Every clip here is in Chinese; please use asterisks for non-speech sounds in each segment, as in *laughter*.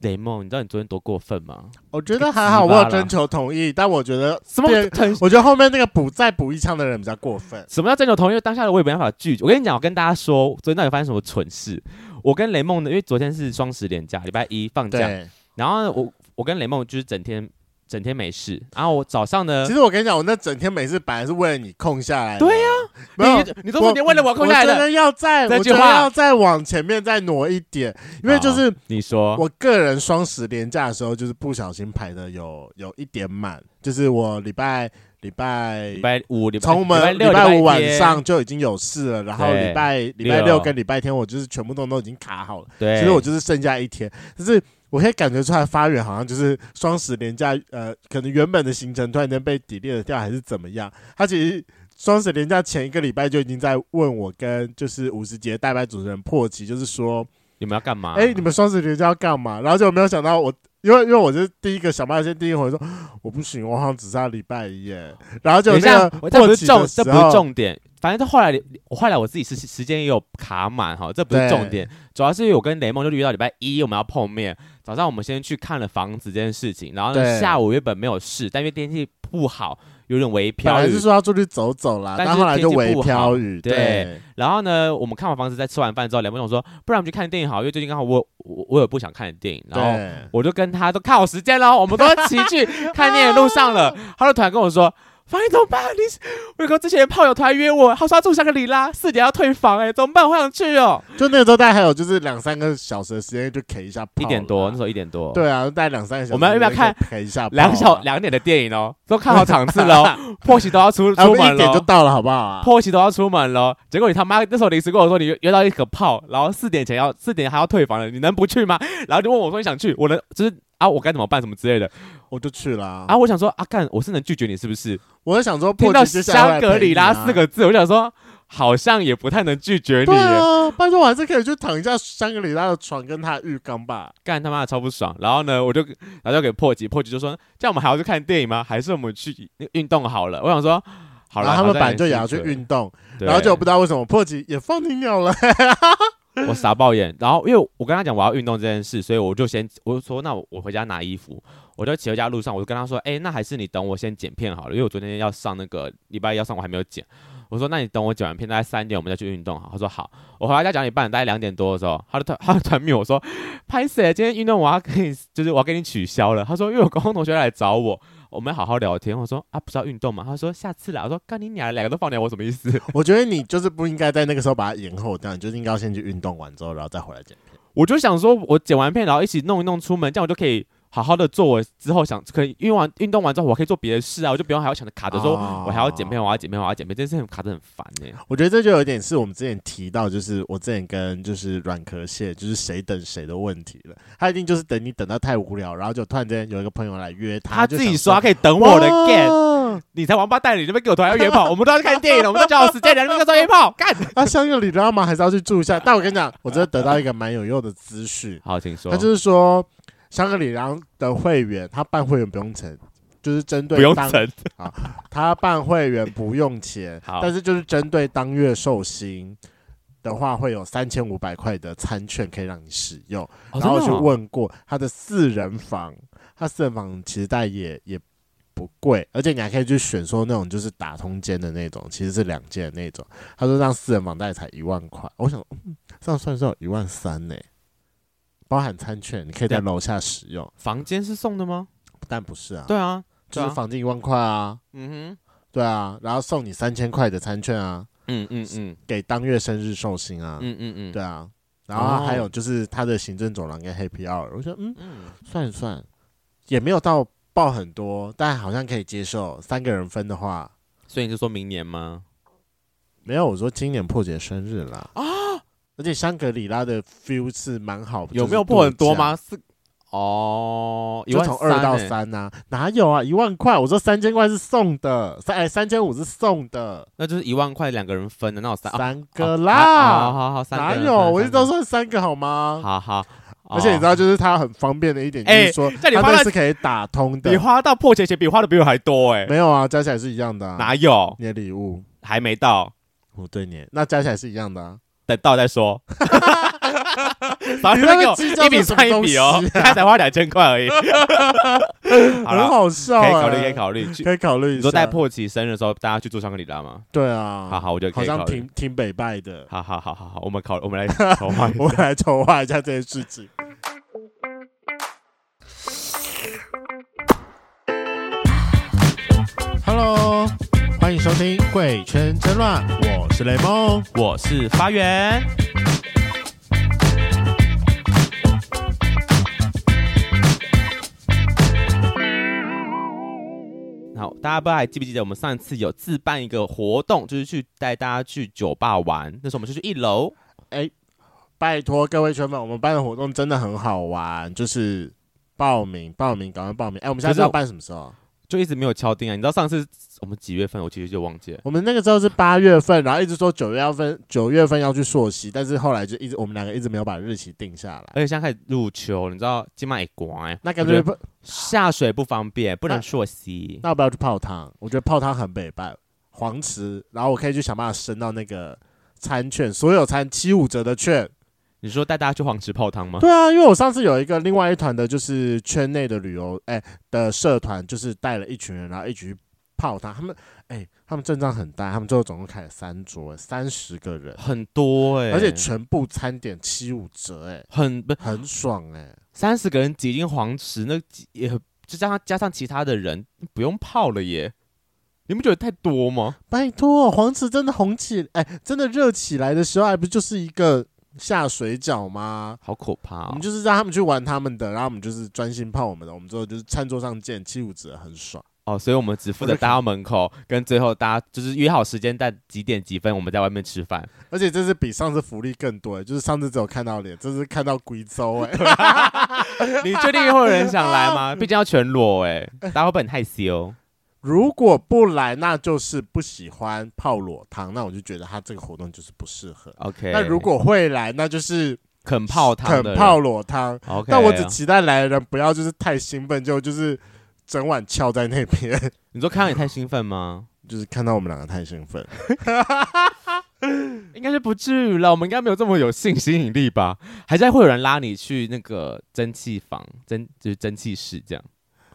雷梦，你知道你昨天多过分吗？我觉得还好，我有征求同意，但我觉得什么？我觉得后面那个补再补一枪的人比较过分。什么叫征求同意？因为当下的我也没办法拒绝。我跟你讲，我跟大家说，昨天到底发生什么蠢事？我跟雷梦呢，因为昨天是双十连假，礼拜一放假，然后呢我我跟雷梦就是整天。整天没事，然后我早上呢？其实我跟你讲，我那整天没事，本来是为了你空下来。对呀、啊，*laughs* 没有你，你都是你为了我空下来的。我要再，我觉得要再往前面再挪一点，因为就是你说，我个人双十连假的时候，就是不小心排的有有一点满，就是我礼拜礼拜礼拜五，从我们礼拜五晚上就已经有事了，然后礼拜礼拜六跟礼拜天，我就是全部都都已经卡好了。对，其实我就是剩下一天，就是。我可以感觉出来，发源好像就是双十连假，呃，可能原本的行程突然间被 delete 掉，还是怎么样？他其实双十连假前一个礼拜就已经在问我跟就是五十节代班主持人破奇，就是说你们要干嘛？哎、欸，你们双十连假要干嘛？然后就没有想到我，因为因为我是第一个想办法先第一回说我不行，我好像只差礼拜一耶。*laughs* 然后就那个破奇的时候，这不是重点。反正他后来，我后来我自己时时间也有卡满哈，这不是重点，主要是因为我跟雷梦就约到礼拜一我们要碰面。早上我们先去看了房子这件事情，然后呢下午原本没有事，但因为天气不好，有点微飘雨。还是说要出去走走啦，但后来就微飘雨。对，然后呢，我们看完房子，在吃完饭之后，雷梦跟我说，不然我们去看电影好，因为最近刚好我我我有不想看的电影，然后我就跟他都看好时间了，我们都一起去 *laughs* 看电影路上了，他就突然跟我说。房你怎么办？你我哥之前炮友突然约我，他说要住香格里拉，四点要退房，哎，怎么办？我好想去哦。就那个时候大概还有就是两三个小时的时间，就 K 一下炮。一点多，那时候一点多。对啊，大概两三个小时。我们要不要看 K 一下两小两点的电影哦？都看好场次了，*laughs* 破奇都要出出门了，一点就到了，好不好啊？破奇都要出门了，结果你他妈那时候临时跟我说你约到一个炮，然后四点前要四点还要退房了，你能不去吗？然后就问我说你想去，我能就是。啊，我该怎么办？什么之类的，我就去了啊！啊我想说，阿、啊、干，我是能拒绝你是不是？我就想说，听到香格里拉四个字，我想说，好像也不太能拒绝你。对啊，拜托，我还是可以去躺一下香格里拉的床跟他浴缸吧。干他妈的超不爽！然后呢，我就然后就给破吉，破吉就说：“这样我们还要去看电影吗？还是我们去运动好了？”我想说，好了，他们本来就也要去运动，然后就不知道为什么破吉也放弃鸟了。*laughs* 我傻爆眼，然后因为我跟他讲我要运动这件事，所以我就先我就说那我回家拿衣服，我就骑回家路上，我就跟他说，哎、那还是你等我先剪片好了，因为我昨天要上那个礼拜一要上，我还没有剪。我说那你等我剪完片，大概三点我们再去运动好。他说好。我回到家讲一半，大概两点多的时候，他就他他传密我说，拍谢，今天运动我要给你，就是我要给你取消了。他说因为我高中同学来找我。我们好好聊天。我说啊，不是要运动吗？他说下次啦。我说干你娘，两个都放掉，我什么意思？*laughs* 我觉得你就是不应该在那个时候把它延后掉，你就是应该要先去运动完之后，然后再回来剪片。我就想说，我剪完片，然后一起弄一弄出门，这样我就可以。好好的做，我之后想可以运完运动完之后，我可以做别的事啊，我就不用还要想着卡着说，我还要减肥，我要减肥，我要减肥，这件事情卡得很烦呢、欸。我觉得这就有点是我们之前提到，就是我之前跟就是软壳蟹，就是谁等谁的问题了。他一定就是等你等到太无聊，然后就突然间有一个朋友来约他，他自己说他可以等我的 game，你才王八蛋，你这边给我突然要约炮，我们都要去看电影了，我们都讲好时间，两个人在约炮，*laughs* 干。那香格里拉吗？还是要去住一下？*laughs* 但我跟你讲，我真的得到一个蛮有用的资讯。好，请说。他就是说。香格里拉的会员，他办会员不用钱，就是针对当不用钱 *laughs* 啊，他办会员不用钱，但是就是针对当月寿星的话，会有三千五百块的餐券可以让你使用。然后去问过他的四人房，他四人房其实大概也也不贵，而且你还可以去选说那种就是打通间的那种，其实是两间的那种。他说让四人房大概才一万块，我想嗯，这样算算一万三呢。包含餐券，你可以在楼下使用。房间是送的吗？但不是啊。对啊，就是房间一万块啊。嗯哼，对啊，然后送你三千块的餐券啊。嗯嗯嗯，给当月生日寿星啊。嗯嗯嗯，对啊。然后还有就是他的行政走廊跟 Happy Hour，我觉得嗯，算一算，也没有到爆很多，但好像可以接受。三个人分的话，所以你就说明年吗？没有，我说今年破解生日了啊。而且香格里拉的 feel 是蛮好，有没有破很多吗？是哦，就从二到三呐、啊，哪有啊？一万块，我说三千块是送的，三哎三千五是送的，那就是一万块两个人分的，那有三三个啦，好好好，三哪有？我一直都算三个好吗？好好，而且你知道，就是它很方便的一点，就是说它那是可以打通的，你花到破钱钱比花的比我还多哎，没有啊，加起来是一样的，哪有？你的礼物还没到，我对你，那加起来是一样的。等到再说。*laughs* 反正给我一笔算一笔哦，*laughs* 他才花两千块而已。*laughs* 很好笑，可以考虑，可以考虑，可以考虑。你说在破奇生日的时候，大家去住香格里拉吗？对啊，好好，我觉得可以考虑。好像挺挺北拜的。好好好好好，我们考，我们来筹划，我们来筹划一下这件事情。Hello，欢迎收听《贵圈真乱》，我是雷梦，我是发源。好，大家不知道还记不记得我们上一次有自办一个活动，就是去带大家去酒吧玩。那时候我们就去一楼，哎，拜托各位圈粉，我们办的活动真的很好玩，就是报名报名，赶快报名。哎，我们下次要办什么时候？就一直没有敲定啊！你知道上次我们几月份？我其实就忘记了。我们那个时候是八月份，然后一直说九月要分，九月份要去朔溪，但是后来就一直我们两个一直没有把日期定下来。而且现在开始入秋，你知道今晚也刮，那感觉不下水不方便，不能溯溪。那要不要去泡汤？我觉得泡汤很北拜黄池，然后我可以去想办法升到那个餐券，所有餐七五折的券。你说带大家去黄池泡汤吗？对啊，因为我上次有一个另外一团的，就是圈内的旅游哎、欸、的社团，就是带了一群人，然后一起去泡汤。他们哎、欸，他们阵仗很大，他们最后总共开了三桌，三十个人，很多哎、欸，而且全部餐点七五折哎、欸，很很爽哎、欸，三十个人挤进黄池，那也就加上加上其他的人不用泡了耶，你不觉得太多吗？拜托，黄池真的红起哎、欸，真的热起来的时候，还不就是一个。下水饺吗？好可怕、哦！我们就是让他们去玩他们的，然后我们就是专心泡我们的。我们之后就是餐桌上见，七五折很爽哦。所以我们只负责搭到门口，跟最后大家就是约好时间，在几点几分我们在外面吃饭。而且这次比上次福利更多，就是上次只有看到脸，这次看到贵州哎。你确定会有人想来吗？*laughs* 毕竟要全裸哎，大家会不会很害羞？如果不来，那就是不喜欢泡裸汤，那我就觉得他这个活动就是不适合。OK，那如果会来，那就是肯泡汤，肯泡裸汤。OK，但我只期待来的人不要就是太兴奋，就就是整晚翘在那边。*laughs* 你说看到你太兴奋吗？*laughs* 就是看到我们两个太兴奋，*laughs* 应该是不至于了。我们应该没有这么有性吸引力吧？还是会有人拉你去那个蒸汽房、蒸就是蒸汽室这样？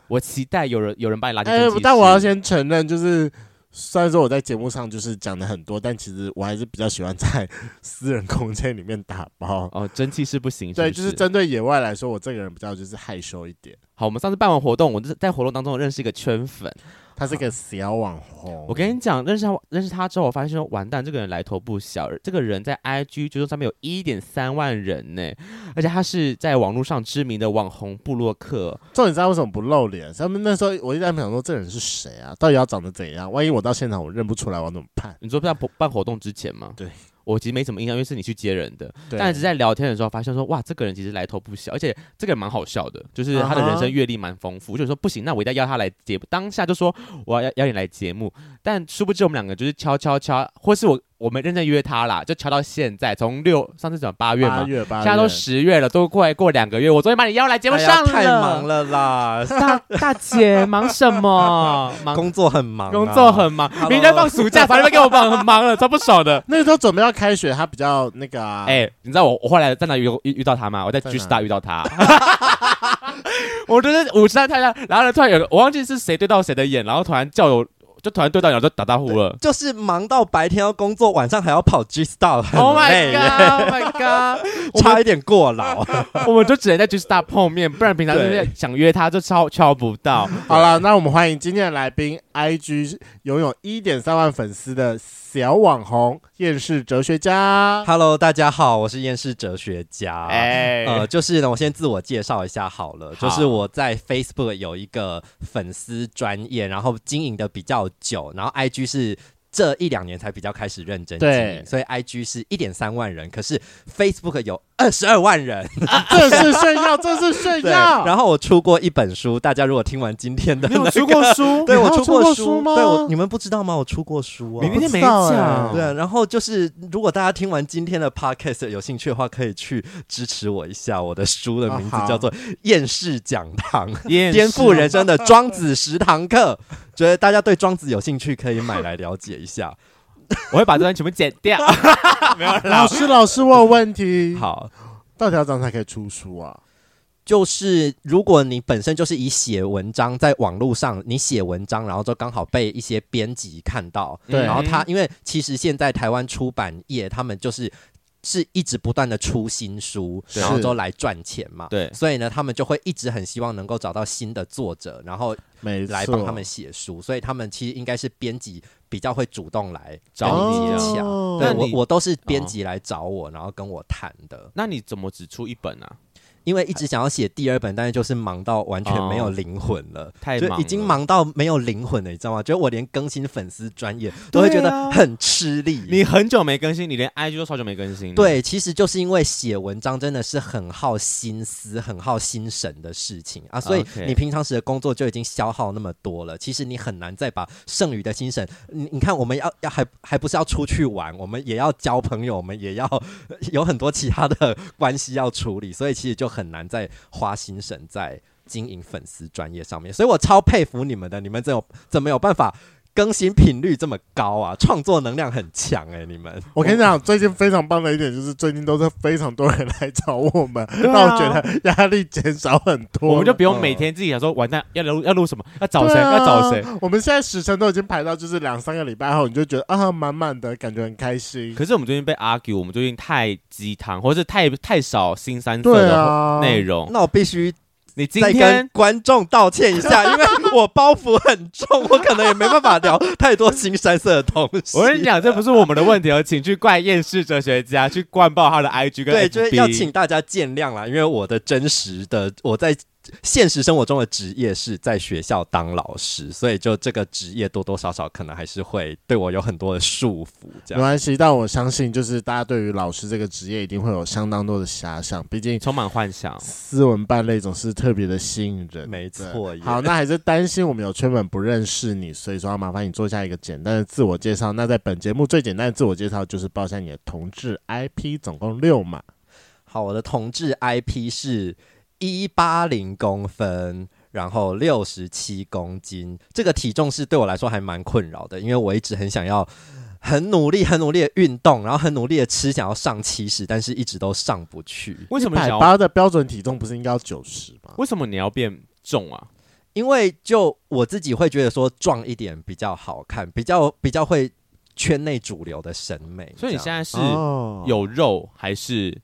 我期待有人有人把你拉进去。欸，但我要先承认，就是虽然说我在节目上就是讲的很多，但其实我还是比较喜欢在 *laughs* 私人空间里面打包。哦，蒸汽是不行是不是？对，就是针对野外来说，我这个人比较就是害羞一点。好，我们上次办完活动，我就是在活动当中认识一个圈粉。他是个小网红，我跟你讲，认识他认识他之后，我发现说完蛋，这个人来头不小。这个人在 IG 就是上面有一点三万人呢，而且他是在网络上知名的网红布洛克。重点是他为什么不露脸？他们那时候我一直在想说，这个人是谁啊？到底要长得怎样？万一我到现场我认不出来，我怎么办？你说在办活动之前吗？对。我其实没什么印象，因为是你去接人的。但是在聊天的时候，发现说，哇，这个人其实来头不小，而且这个人蛮好笑的，就是他的人生阅历蛮丰富。Uh -huh. 就是说不行，那我一定要邀他来节目。当下就说我要邀你来节目，但殊不知我们两个就是悄悄悄，或是我。我们认真约他啦，就敲到现在，从六上次讲八月嘛，八月八月，现在都十月了，都快过两个月。我昨天把你邀来节目上了，太忙了啦，大大姐忙什么？*laughs* 忙工作很忙，啊，工作很忙。明天放暑假，反正给我忙很忙了，超不爽的。*laughs* 那个时候准备要开学，他比较那个啊。哎，欸，你知道我我后来在哪遇遇遇到他吗？我在 G Star 遇到他。*laughs* 我觉得五十三太阳，然后呢，突然有个我忘记是谁对到谁的眼，然后突然叫我。就突然对到鸟就打打呼了，就是忙到白天要工作，晚上还要跑 G Star，很累。Oh my god！Oh my god！*laughs* 差一点过劳，*laughs* 我们就只能在 G Star 碰面，不然平常就是想约他就敲敲不到。*laughs* 好了，那我们欢迎今天的来宾，IG 拥有一点三万粉丝的小网红厌世哲学家。Hello，大家好，我是厌世哲学家。哎、欸，呃，就是呢，我先自我介绍一下好了，好，就是我在 Facebook 有一个粉丝专业，然后经营的比较久，然后 IG 是。这一两年才比较开始认真经营，所以 IG 是一点三万人，可是 Facebook 有二十二万人，啊、这是炫耀，*laughs* 这是炫耀。然后我出过一本书，大家如果听完今天的、*laughs* 那个，*laughs* 你有出过书？对，我出过书，吗？对，我你们不知道吗？我出过书啊，明天没讲。对，然后就是如果大家听完今天的 Podcast 有兴趣的话，可以去支持我一下。我的书的名字叫做《厌世讲堂》，颠覆人生的庄子十堂课。觉得大家对庄子有兴趣，可以买来了解一下。*laughs* 我会把这段全部剪掉。*laughs* 没有，老师，老师，我有问题。好，到底要怎样才可以出书啊？就是如果你本身就是以写文章在网络上，你写文章，然后就刚好被一些编辑看到，对，然后他因为其实现在台湾出版业他们就是是一直不断的出新书，然后都来赚钱嘛，对，所以呢，他们就会一直很希望能够找到新的作者，然后来帮他们写书，所以他们其实应该是编辑比较会主动来找你接洽，哦、对我我都是编辑来找我，然后跟我谈的。那你怎么只出一本啊？因为一直想要写第二本，但是就是忙到完全没有灵魂了，哦、太忙了，就已经忙到没有灵魂了，你知道吗？就我连更新粉丝专业都会觉得很吃力。你很久没更新，你连 IG 都超久没更新。对，其实就是因为写文章真的是很耗心思、很耗心神的事情啊，所以你平常时的工作就已经消耗那么多了，其实你很难再把剩余的心神，你你看，我们要要还还不是要出去玩，我们也要交朋友，我们也要有很多其他的关系要处理，所以其实就。很难再花心神在经营粉丝专业上面，所以我超佩服你们的，你们怎有怎么有办法更新频率这么高啊？创作能量很强哎、欸，你们。我跟你讲，最近非常棒的一点就是最近都是非常多人来找我们，让、啊、我觉得压力减少很多。我们就不用每天自己想说完蛋要录要录什么，要找谁、啊、要找谁。我们现在时程都已经排到就是两三个礼拜后，你就觉得啊满满的感觉很开心。可是我们最近被 argue，我们最近太鸡汤，或者是太太少新三色的内容。啊、那我必须。你今天跟观众道歉一下，*laughs* 因为我包袱很重，我可能也没办法聊太多新山色的东西。我跟你讲，这不是我们的问题，哦请去怪厌世哲学家，去灌爆他的 IG 跟 FB。对，就是要请大家见谅啦，因为我的真实的我在。现实生活中的职业是在学校当老师，所以就这个职业多多少少可能还是会对我有很多的束缚。这样没关系，但我相信就是大家对于老师这个职业一定会有相当多的遐想，毕竟充满幻想。斯文败类总是特别的吸引人。没错。好，那还是担心我们有圈粉不认识你，所以说要麻烦你做下一个简单的自我介绍。那在本节目最简单的自我介绍就是报一下你的同志 IP，总共六码。好，我的同志 IP 是。一八零公分，然后六十七公斤，这个体重是对我来说还蛮困扰的，因为我一直很想要很努力、很努力的运动，然后很努力的吃，想要上七十，但是一直都上不去。为什么一百八的标准体重不是应该要九十吗？为什么你要变重啊？因为就我自己会觉得说壮一点比较好看，比较比较会圈内主流的审美。所以你现在是有肉还是？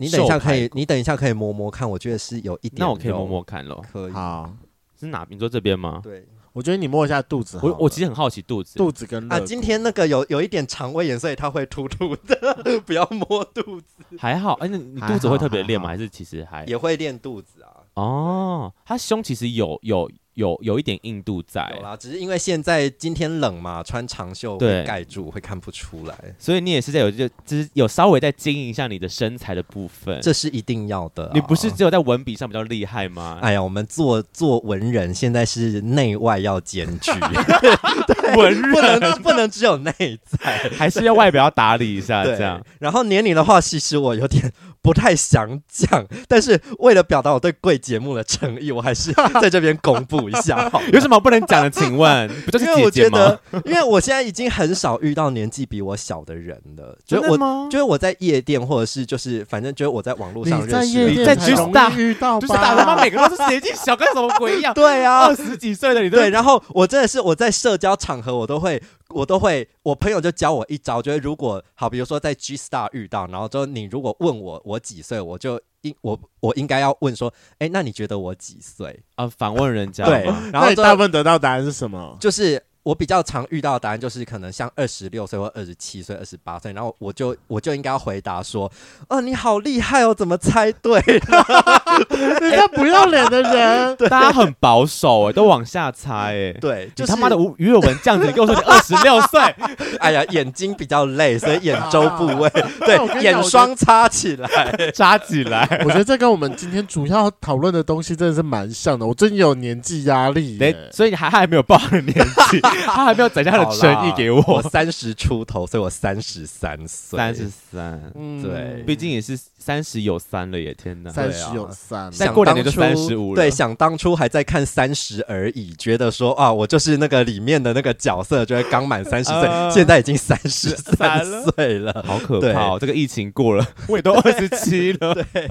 你等一下可以，你等一下可以摸摸看，我觉得是有一点。那我可以摸摸看咯。可以。好，是哪边？你说这边吗？对，我觉得你摸一下肚子。我我其实很好奇肚子，肚子跟啊，今天那个有有一点肠胃炎，所以它会突突的，*laughs* 不要摸肚子。还好，哎，那你肚子会特别练吗？还是其实还也会练肚子啊？哦，他胸其实有有。有有一点硬度在，有啦，只是因为现在今天冷嘛，穿长袖会盖住，会看不出来。所以你也是在有就就是有稍微在经营一下你的身材的部分，这是一定要的啊。你不是只有在文笔上比较厉害吗？哎呀，我们做做文人，现在是内外要兼具，*laughs* 文人不能不能只有内在，还是要外表要打理一下这样。然后年龄的话，其实我有点。不太想讲，但是为了表达我对贵节目的诚意，我还是 *laughs* 在这边公布一下。好，*laughs* 有什么不能讲的？请问，不就是姐姐吗？因为我觉得，因为我现在已经很少遇到年纪比我小的人了。真的吗？就是我在夜店，或者是就是反正就是我在网络上认识，你在夜店才容易遇到，就是打他妈每个都是年纪小，跟什么鬼一样？对啊，二十几岁的你对。然后我真的是我在社交场合，我都会。我都会，我朋友就教我一招，就是如果好，比如说在 G Star 遇到，然后就你如果问我我几岁，我就应我我应该要问说，哎，那你觉得我几岁？啊，反问人家。对，然后大部分得到答案是什么？就是。我比较常遇到的答案就是可能像二十六岁或二十七岁、二十八岁，然后我就我就应该要回答说：“哦，你好厉害哦，怎么猜对了？” *laughs* 人家不要脸的人，*laughs* 大家很保守哎，都往下猜哎。*laughs* 对，就是他妈的吴鱼尾纹这样子，你跟我说你二十六岁，哎呀，眼睛比较累，所以眼周部位对眼霜擦起来，扎起来。我觉得这跟我们今天主要讨论的东西真的是蛮像的。我最近有年纪压力，所以你还还没有报的年纪。*laughs* 他还没有展现他的诚意给我。我三十出头，所以我三十三岁。三十三，对，毕竟也是三十有三了耶！天哪，三十有三，再过两年就三十五。了。对，想当初还在看《三十而已》，觉得说啊，我就是那个里面的那个角色，觉得刚满三十岁，呃、*laughs* 现在已经三十三岁了，*laughs* 好可怕！这个疫情过了，我也都二十七了，对，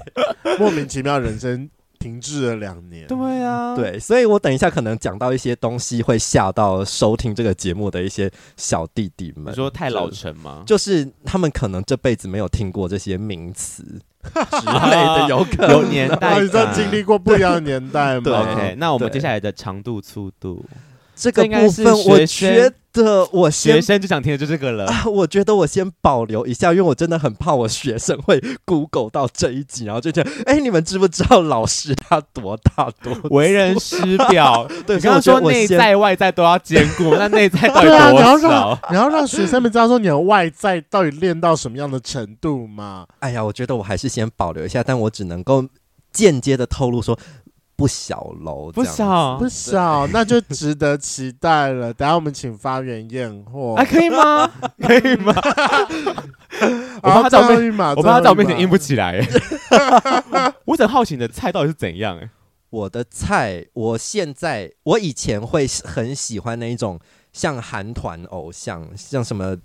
莫名其妙人生。停滞了两年，对啊，对，所以我等一下可能讲到一些东西，会吓到收听这个节目的一些小弟弟们。你说太老成吗？就是他们可能这辈子没有听过这些名词之类的，有可能有年代，*laughs* 你知道经历过不一样的年代吗？对，OK，那我们接下来的长度、粗度。这个部分，我觉得我学生就想听的就这个了。啊，我觉得我先保留一下，因为我真的很怕我学生会 Google 到这一集，然后就觉得，哎，你们知不知道老师他多大多 *laughs* 为人师表？*laughs* 对，你刚刚说内在外在都要兼顾，*laughs* 那内在到底多少？你要让你要让学生们知道说你的外在到底练到什么样的程度吗？哎呀，我觉得我还是先保留一下，但我只能够间接的透露说。不小喽，不小不小，那就值得期待了。等下我们请发源验货，还可以吗？可以吗？我怕他在我面前，我怕他在我面前硬不起来。*laughs* 我很好奇你的菜到底是怎样？哎，我的菜，我现在我以前会很喜欢那一种像韩团偶像，像什么。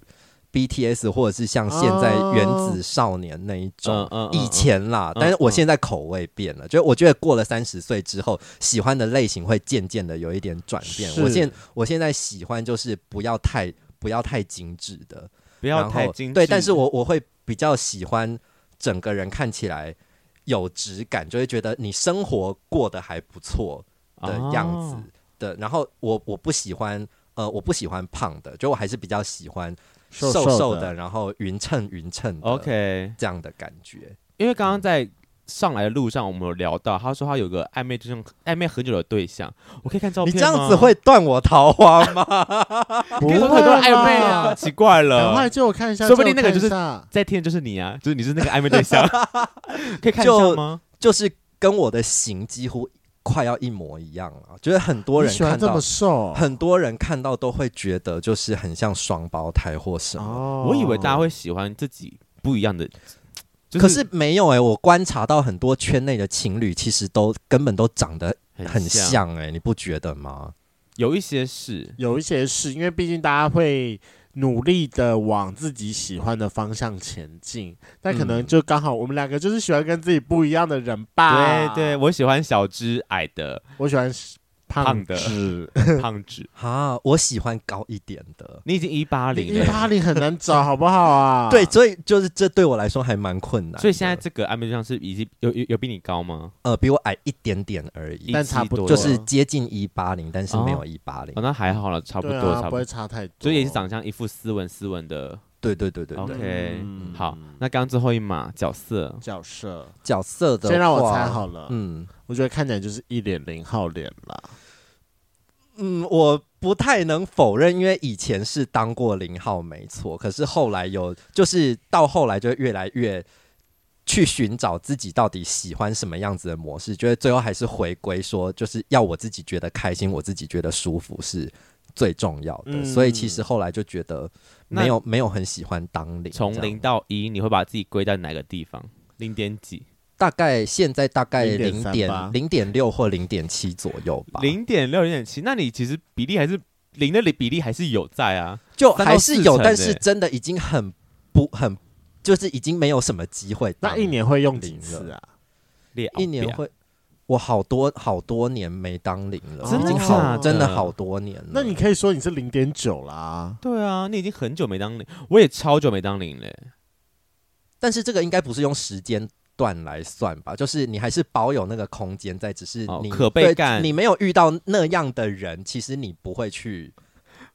BTS 或者是像现在原子少年那一种，以前啦，但是我现在口味变了，就我觉得过了三十岁之后，喜欢的类型会渐渐的有一点转变。我现我现在喜欢就是不要太不要太精致的，不要太精致。对，但是我我会比较喜欢整个人看起来有质感，就会觉得你生活过得还不错的样子的。然后我我不喜欢呃我不喜欢胖的，就我还是比较喜欢。瘦瘦的，瘦的然后匀称匀称，OK，这样的感觉。因为刚刚在上来的路上，我们有聊到，他说他有个暧昧，就是暧昧很久的对象。我可以看照片吗？你这样子会断我桃花吗？*laughs* 不会，很多暧昧啊，奇怪了。赶快借我看一下，说不定那个就是在听的就是你啊，就是你是那个暧昧对象。*laughs* 可以看一下吗？就，就是跟我的型几乎。快要一模一样了，觉得很多人看到很多人看到都会觉得就是很像双胞胎或什么。哦，我以为大家会喜欢自己不一样的，就是、可是没有哎、欸，我观察到很多圈内的情侣其实都根本都长得很像哎、欸，你不觉得吗？有一些是，有一些是因为毕竟大家会。努力的往自己喜欢的方向前进，但可能就刚好我们两个就是喜欢跟自己不一样的人吧。对对，我喜欢小只矮的，我喜欢。胖的 *laughs* 胖子 *laughs* 啊，我喜欢高一点的。你已经一八零，一八零很难找，好不好啊？*laughs* 对，所以就是这对我来说还蛮困难。所以现在这个暧昧对象是已经有有有比你高吗？呃，比我矮一点点而已，但差不多就是接近一八零，但是没有一八零。哦，那还好了，差不多，差不多不会差太多。所以也是长相一副斯文斯文的。对对对对，OK，好，那刚刚最后一码角色，角色角色的，先让我猜好了。嗯，我觉得看起来就是一脸零号脸了。嗯，我不太能否认，因为以前是当过零号，没错。可是后来有，就是到后来就越来越去寻找自己到底喜欢什么样子的模式，觉得最后还是回归说，就是要我自己觉得开心，我自己觉得舒服是最重要的。嗯、所以其实后来就觉得没有没有很喜欢当零。从零到一，你会把自己归在哪个地方？零点几？大概现在大概零点零点六或零点七左右吧。零点六零点七，那你其实比例还是零的比例还是有在啊，就还是有，但是真的已经很不很，就是已经没有什么机会。那一年会用几次啊？一年会，我好多好多年没当零了，真的好，真的好多年了。那你可以说你是零点九啦。对啊，你已经很久没当零，我也超久没当零了。但是这个应该不是用时间段来算吧，就是你还是保有那个空间在，只是你、哦、可被干，你没有遇到那样的人，其实你不会去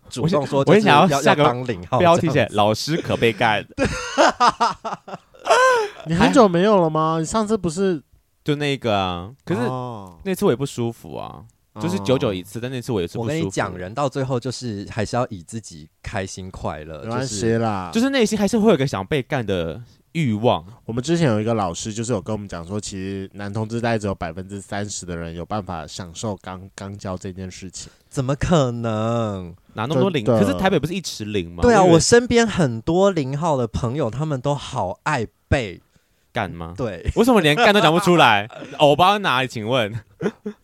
主动说我，我想要下个当领号标题写老师可被干。*laughs* 你很久没有了吗？你上次不是就那个啊？可是那次我也不舒服啊，哦、就是久久一次，但那次我也是不舒服。我跟你讲，人到最后就是还是要以自己开心快乐，没关系啦，就是内心还是会有个想被干的。欲望，我们之前有一个老师，就是有跟我们讲说，其实男同志大概只有百分之三十的人有办法享受刚刚交这件事情。怎么可能？哪那么多零？可是台北不是一直零吗？对啊，我身边很多零号的朋友，他们都好爱被干吗？对，为什么连干都讲不出来？欧巴在哪里？请问？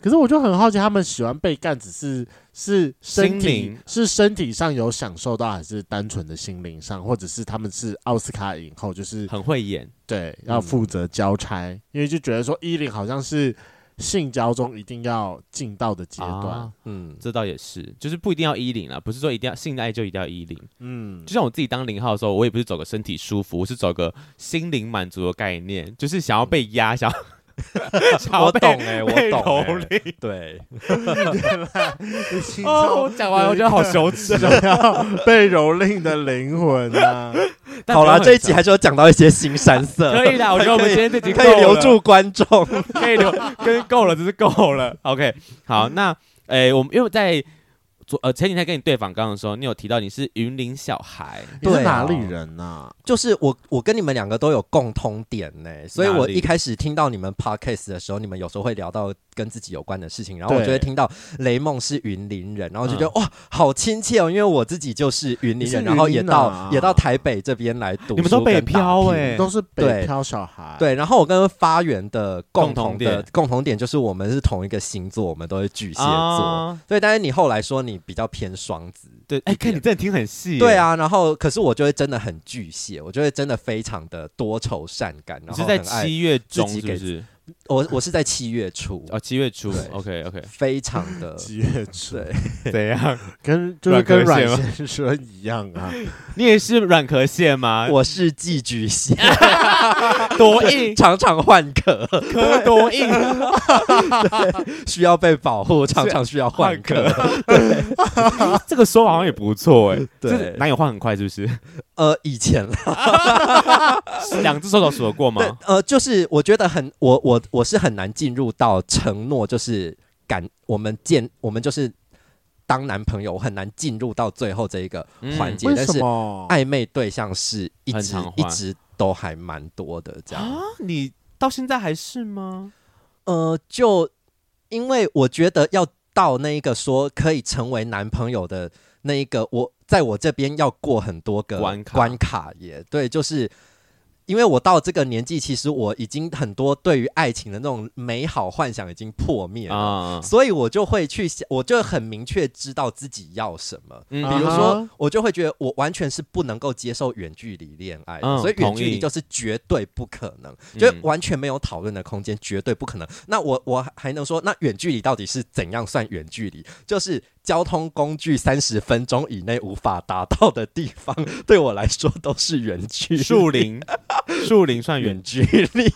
可是我就很好奇，他们喜欢被干，只是是身体心灵是身体上有享受到，还是单纯的心灵上，或者是他们是奥斯卡影后，就是很会演，对，要负责交差，嗯、因为就觉得说伊琳好像是。性交中一定要进到的阶段，啊，嗯，这倒也是，就是不一定要衣领啦，不是说一定要性爱就一定要衣领，嗯，就像我自己当零号的时候，我也不是走个身体舒服，我是走个心灵满足的概念，就是想要被压，想要。*laughs* 我懂哎，我懂哎，*laughs* 对。*laughs* 哦，我讲完我觉得好羞耻，要被蹂躏的灵魂啊！好了，这一集还是有讲到一些新山色，可以的。我觉得我们今天这集可以留住观众，可以留，跟够了，只是够了。OK，好，那诶，我们因为在。呃，前几天跟你对访刚的时候，你有提到你是云林小孩，你是哪里人呐、啊？就是我，我跟你们两个都有共通点呢，所以我一开始听到你们 podcast 的时候，你们有时候会聊到跟自己有关的事情，然后我就会听到雷梦是云林人，然后就觉得、嗯、哇，好亲切哦，因为我自己就是云林人，然后也到也到台北这边来读书，你们都北漂哎、欸，都是北漂小孩，对。然后我跟发源的共同的共同点就是我们是同一个星座，我们都是巨蟹座，啊、所以但是你后来说你。比较偏双子，对，哎、欸，看你真的听很细，对啊，然后可是我就会真的很巨蟹，我就会真的非常的多愁善感，然后是在七月中是不是？我我是在七月初哦，七月初，OK OK，非常的 *laughs* 七月初，对，*laughs* 怎样？跟就是跟阮先生一样啊？*laughs* 你也是软壳蟹吗？我是寄居蟹，*laughs* 多硬，常常换壳，壳多硬，*laughs* 需要被保护，常常需要换壳。对，*laughs* 这个说法好像也不错哎。对，男友换很快是不是？呃，以前了，两只手都数得过吗？呃，就是我觉得很，我我我是很难进入到承诺，就是敢我们见我们就是当男朋友，我很难进入到最后这一个环节。但是暧昧对象是一直一直都还蛮多的，这样啊？你到现在还是吗？呃，就因为我觉得要到那一个说可以成为男朋友的那一个我。在我这边要过很多个关卡，关卡也对，就是。因为我到这个年纪，其实我已经很多对于爱情的那种美好幻想已经破灭了，所以我就会去想，我就很明确知道自己要什么。比如说，我就会觉得我完全是不能够接受远距离恋爱，所以远距离就是绝对不可能，就完全没有讨论的空间，绝对不可能。那我我还能说，那远距离到底是怎样算远距离？就是交通工具三十分钟以内无法达到的地方，对我来说都是远距离。树林。*laughs* 树林算远距离，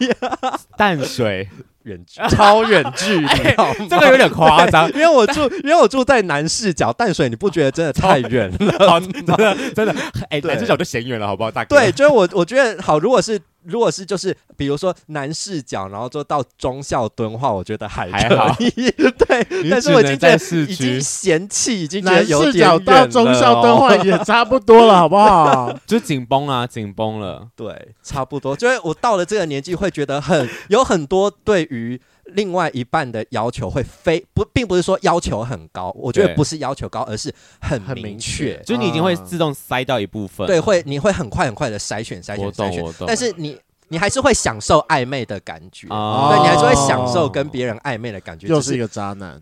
淡水远距超远距离，欸，这个有点夸张，因为我住因为我住在南市角，淡水你不觉得真的太远了？*laughs* 真的真的，*laughs* 哎，南市角就嫌远了，好不好？大哥，对，就是我我觉得好，如果是。如果是就是比如说男视角，然后就到中校蹲话，我觉得还还好，*laughs* 对。但是我已经在已经嫌弃，已经觉得有点远了。南势角到中校蹲话也差不多了，好不好？*laughs* 就紧绷啊，紧绷了。对，差不多。就是我到了这个年纪，会觉得很有很多对于。另外一半的要求会非不，并不是说要求很高，我觉得不是要求高，而是很明确，就是你已经会自动筛掉一部分，对，会你会很快很快的筛选筛选筛选，但是你你还是会享受暧昧的感觉，对，你还是会享受跟别人暧昧的感觉，又是一个渣男，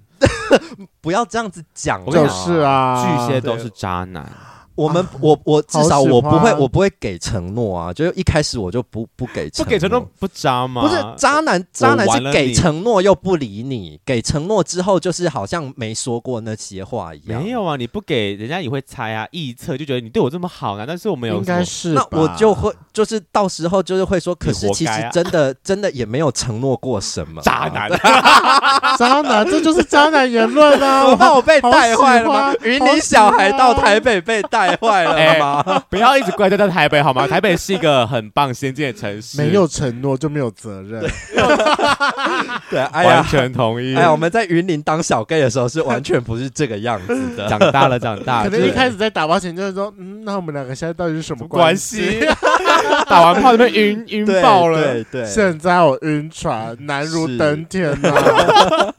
*laughs* 不要这样子讲，就是啊，巨蟹都是渣男。我们我我至少我不会我不会给承诺啊，就一开始我就不不给承诺，不给承诺不渣吗？不是渣男，渣男是给承诺又不理你，给承诺之后就是好像没说过那些话一样。没有啊，你不给人家也会猜啊，臆测就觉得你对我这么好啊，但是我没有，应该是那我就会就是到时候就是会说，可是其实真的真的也没有承诺过什么。渣男，*laughs* 渣男，这就是渣男言论啊！*laughs* 我怕我被带坏了吗？云林小孩到台北被带。太坏了吗？欸、不要一直怪罪在台北好吗？台北是一个很棒先进的城市，没有承诺就没有责任。*laughs* 对，哎、完全同意。哎呀，我们在云林当小 gay 的时候是完全不是这个样子的。*laughs* 长大了，长大了，可能一开始在打包前就是说，嗯，那我们两个现在到底是什么关系？*laughs* 打完炮就被晕晕爆了，对对，对。现在我晕船，难如登天啊！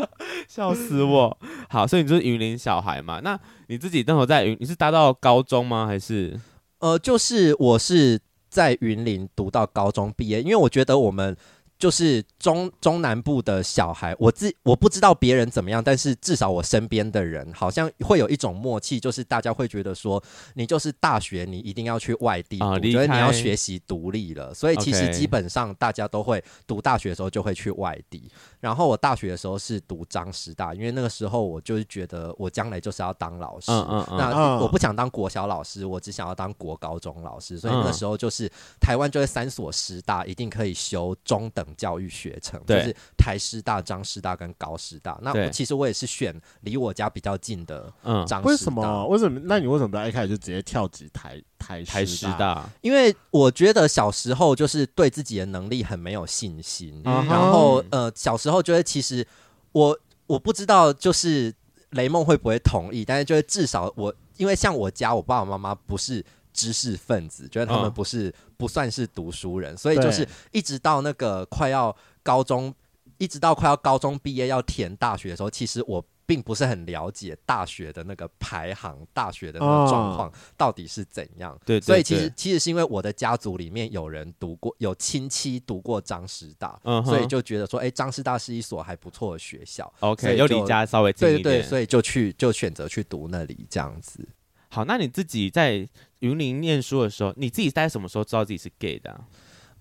*laughs* 笑死我。好，所以你就是云林小孩嘛？那。你自己那时候在云，你是搭到高中吗？还是？呃，就是我是在云林读到高中毕业，因为我觉得我们。就是中中南部的小孩，我自我不知道别人怎么样，但是至少我身边的人好像会有一种默契，就是大家会觉得说，你就是大学你一定要去外地读，我觉得你要学习独立了，所以其实基本上大家都会读大学的时候就会去外地。然后我大学的时候是读彰师大，因为那个时候我就是觉得我将来就是要当老师，嗯嗯，那我不想当国小老师，我只想要当国高中老师，所以那个时候就是台湾就是三所师大一定可以修中等。教育学程就是台师大、彰师大跟高师大。那其实我也是选离我家比较近的。嗯，为什么？为什么？那你为什么不一开始就直接跳级台台台师大？因为我觉得小时候就是对自己的能力很没有信心。嗯、然后呃，小时候觉得其实我我不知道就是雷梦会不会同意，但是就是至少我因为像我家我爸爸妈妈不是。知识分子觉得他们不是不算是读书人，所以就是一直到那个快要高中，一直到快要高中毕业要填大学的时候，其实我并不是很了解大学的那个排行，大学的那个状况到底是怎样。对，所以其实其实是因为我的家族里面有人读过，有亲戚读过张师大，所以就觉得说，哎，张师大是一所还不错的学校。OK，又离家稍微近一点，对对对，所以就去就选择去读那里这样子。好，那你自己在云林念书的时候，你自己在什么时候知道自己是 gay 的啊？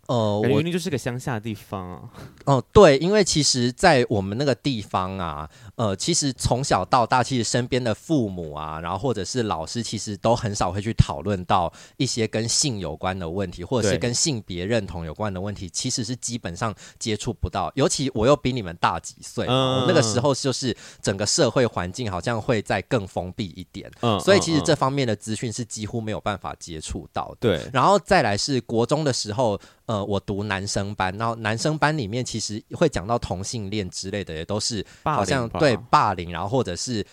呃，云林就是个乡下的地方啊。哦、呃，对，因为其实，在我们那个地方啊，呃，其实从小到大，其实身边的父母啊，然后或者是老师，其实都很少会去讨论到一些跟性有关的问题，或者是跟性别认同有关的问题，其实是基本上接触不到。尤其我又比你们大几岁，嗯，那个时候就是整个社会环境好像会再更封闭一点，嗯，所以其实这方面的资讯是几乎没有办法接触到的。对，然后再来是国中的时候。呃，我读男生班，然后男生班里面其实会讲到同性恋之类的，也都是好像对霸凌，然后或者是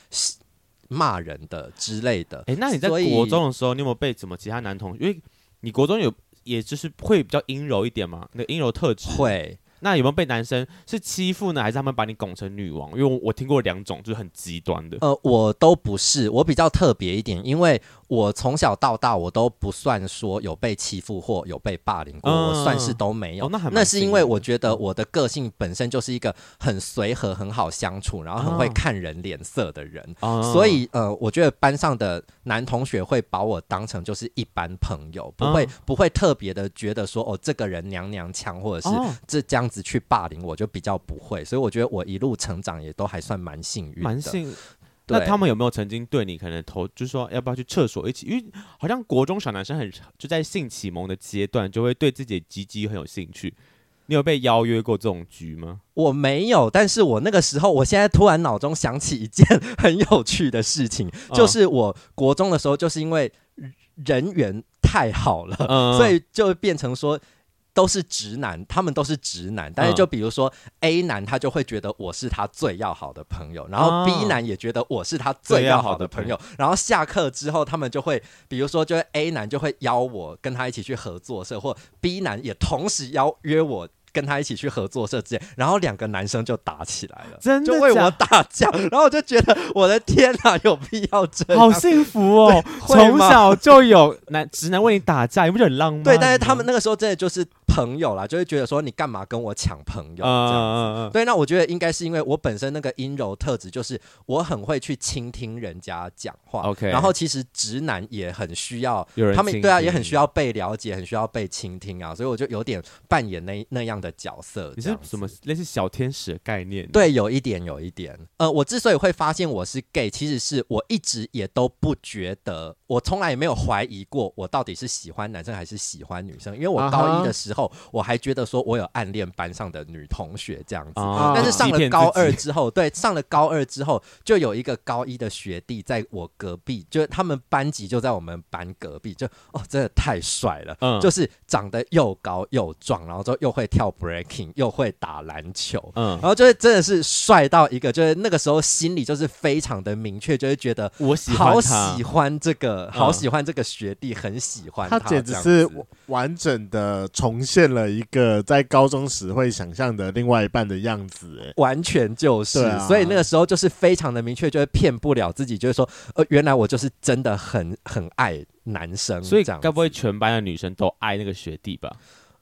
骂人的之类的。哎、欸，那你在国中的时候，你有没有被什么其他男同？因为你国中有，也就是会比较阴柔一点嘛，那个阴柔特质会。那有没有被男生是欺负呢，还是他们把你拱成女王？因为我，我听过两种，就是很极端的。呃，我都不是，我比较特别一点，因为我从小到大我都不算说有被欺负或有被霸凌过，嗯、我算是都没有。哦、那还，那是因为我觉得我的个性本身就是一个很随和、很好相处，然后很会看人脸色的人，嗯、所以呃，我觉得班上的男同学会把我当成就是一般朋友，不会、嗯、不会特别的觉得说哦，这个人娘娘腔，或者是这这样子去霸凌我，就比较不会。所以我觉得我一路成长也都还算蛮幸运。蛮幸。那他们有没有曾经对你可能投，就是说要不要去厕所一起？因为好像国中小男生很就在性启蒙的阶段，就会对自己的鸡鸡很有兴趣。你有被邀约过这种局吗？我没有，但是我那个时候，我现在突然脑中想起一件 *laughs* 很有趣的事情，就是我国中的时候，就是因为人缘太好了，嗯、*laughs* 所以就变成说。都是直男，他们都是直男，但是就比如说 A 男，他就会觉得我是他最要好的朋友，然后 B 男也觉得我是他最要好的朋友，然后下课之后，他们就会，比如说，就会 A 男就会邀我跟他一起去合作社，或 B 男也同时邀约我。跟他一起去合作社之间，然后两个男生就打起来了，真的就为我打架，然后我就觉得我的天哪，有必要这样？好幸福哦！*laughs* 从小就有男直男为你打架，你不觉得很浪漫？对，但是他们那个时候真的就是朋友啦，就会觉得说你干嘛跟我抢朋友这样子？嗯、对，那我觉得应该是因为我本身那个阴柔特质，就是我很会去倾听人家讲话。OK，然后其实直男也很需要，他们对啊，也很需要被了解，很需要被倾听啊，所以我就有点扮演那那样的。角色，你是什么类似小天使的概念？对，有一点，有一点。呃，我之所以会发现我是 gay，其实是我一直也都不觉得，我从来也没有怀疑过我到底是喜欢男生还是喜欢女生。因为我高一的时候，我还觉得说我有暗恋班上的女同学这样子，但是上了高二之后，对，上了高二之后，就有一个高一的学弟在我隔壁，就是他们班级就在我们班隔壁，就哦，真的太帅了，就是长得又高又壮，然后就又会跳。Breaking 又会打篮球，嗯，然后就是真的是帅到一个，就是那个时候心里就是非常的明确，就是觉得我喜欢好喜欢这个，好喜欢这个学弟，很喜欢他，他简直是完整的重现了一个在高中时会想象的另外一半的样子，哎，完全就是，啊、所以那个时候就是非常的明确，就是骗不了自己，就是说，呃，原来我就是真的很很爱。男生，所以该不会全班的女生都爱那个学弟吧？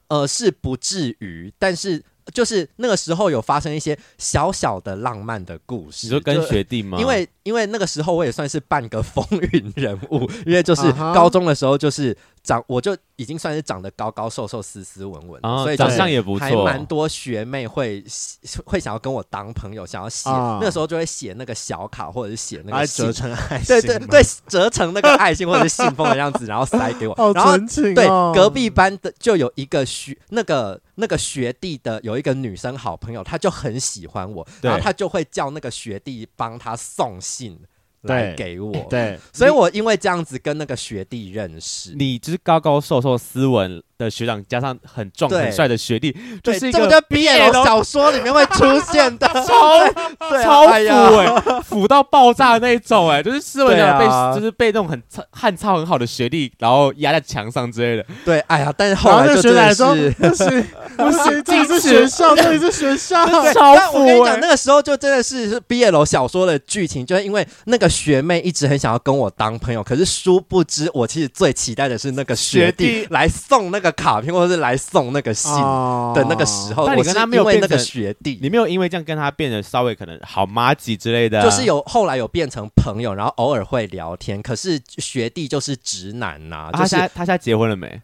呃，是不至于，但是。就是那个时候有发生一些小小的浪漫的故事，你说跟学弟吗？因为因为那个时候我也算是半个风云人物，因为就是高中的时候就是。长我就已经算是长得高高瘦瘦斯斯文文，哦、所以长相也不错，还蛮多学妹会会想要跟我当朋友，想要写、哦、那时候就会写那个小卡或者是写那个折成爱 *laughs* 心，对对对，折成那个爱心或者是信封的样子，然后塞给我。哦、然后对隔壁班的就有一个学那个那个学弟的有一个女生好朋友，她就很喜欢我，然后她就会叫那个学弟帮她送信。来给我，对，所以我因为这样子跟那个学弟认识。你就是高高瘦瘦、斯文的学长，加上很壮很帅的学弟，对，就是一个 BL 小说里面会出现的，*laughs* 超 *laughs* 超腐哎，腐到爆炸的那一种哎，就是斯文的被，就是被那种很汉操很好的学弟，然后压在墙上之类的。对，哎呀，但是后来就真的是，*laughs* 不是不是，这里是学校，这里是学校，超腐。我跟你讲，那个时候就真的是 BL 小说的剧情，就是因为那个。学妹一直很想要跟我当朋友，可是殊不知，我其实最期待的是那个学弟来送那个卡片，或者是来送那个信的那个时候。但你跟他没有变那个学弟，你没有因为这样跟他变得稍微可能好麻吉之类的，就是有后来有变成朋友，然后偶尔会聊天。可是学弟就是直男呐、啊，就是、他现在他现在结婚了没？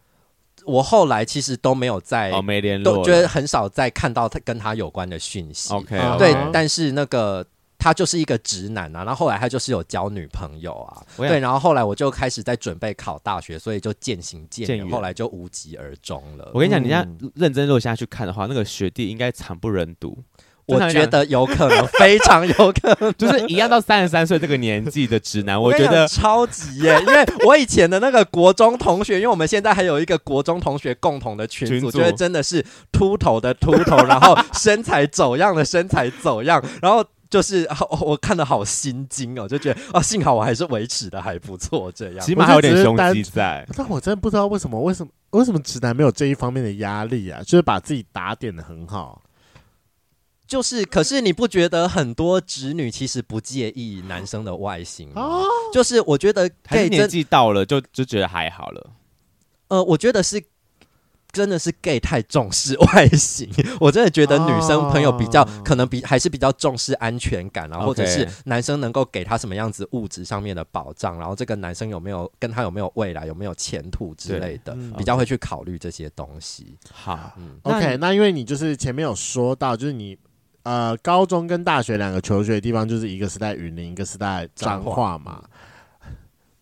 我后来其实都没有在哦，没联络，都觉得很少再看到他跟他有关的讯息。OK，对，但是那个。他就是一个直男啊，然后后来他就是有交女朋友啊，对，然后后来我就开始在准备考大学，所以就渐行渐远，后来就无疾而终了。我跟你讲，你这样认真落下去看的话，那个学弟应该惨不忍睹。我觉得有可能，非常有可能，*laughs* 就是一样到三十三岁这个年纪的直男，我觉得超级耶。因为我以前的那个国中同学，因为我们现在还有一个国中同学共同的群组，我觉得真的是秃头的秃头，然后身材走样的身材走样，然后。就是 *laughs* 我看得好心惊哦，就觉得啊，幸好我还是维持的还不错，这样起码还有点胸肌在。但我真的不知道为什么，为什么为什么直男没有这一方面的压力啊？就是把自己打点的很好。就是，可是你不觉得很多直女其实不介意男生的外形吗？哦、就是我觉得年纪到了就就觉得还好了。呃，我觉得是。真的是 gay 太重视外形，*laughs* 我真的觉得女生朋友比较、oh. 可能比还是比较重视安全感，然后或者是男生能够给他什么样子物质上面的保障，然后这个男生有没有跟他有没有未来，有没有前途之类的，比较会去考虑这些东西。好、嗯、，OK，那因为你就是前面有说到，就是你呃高中跟大学两个求学的地方，就是一个是在云林，一个是在彰化嘛。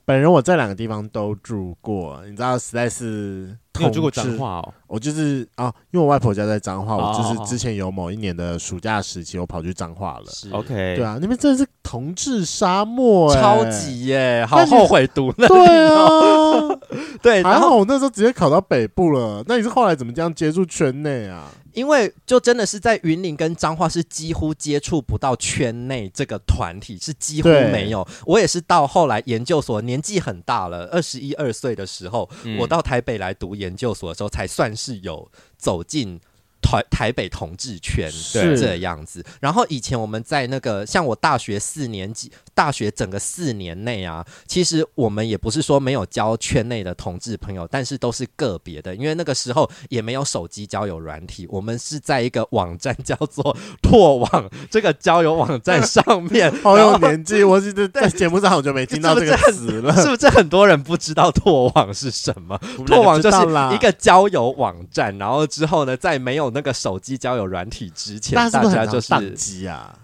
本人我在两个地方都住过，你知道实在是。你有住过彰化哦？我就是啊，因为我外婆家在彰化，我就是之前有某一年的暑假时期，我跑去彰化了。OK，对啊，那边真的是同志沙漠，超级耶，好后悔读了。对啊，*laughs* 对，还好我那时候直接考到北部了。那你是后来怎么这样接触圈内啊？因为就真的是在云林跟彰化是几乎接触不到圈内这个团体，是几乎没有。我也是到后来研究所年纪很大了，二十一二岁的时候，嗯、我到台北来读研究所的时候，才算是有走进。台台北同志圈是。这样子，然后以前我们在那个像我大学四年级，大学整个四年内啊，其实我们也不是说没有交圈内的同志朋友，但是都是个别的，因为那个时候也没有手机交友软体，我们是在一个网站叫做 *laughs* 拓网这个交友网站上面。好有年纪，我记得在节目上我就没听到这个词了，是不是很多人不知道拓网是什么？拓网就是一个交友网站，然后之后呢，在没有那个手机交友软体之前，大家就是宕机啊。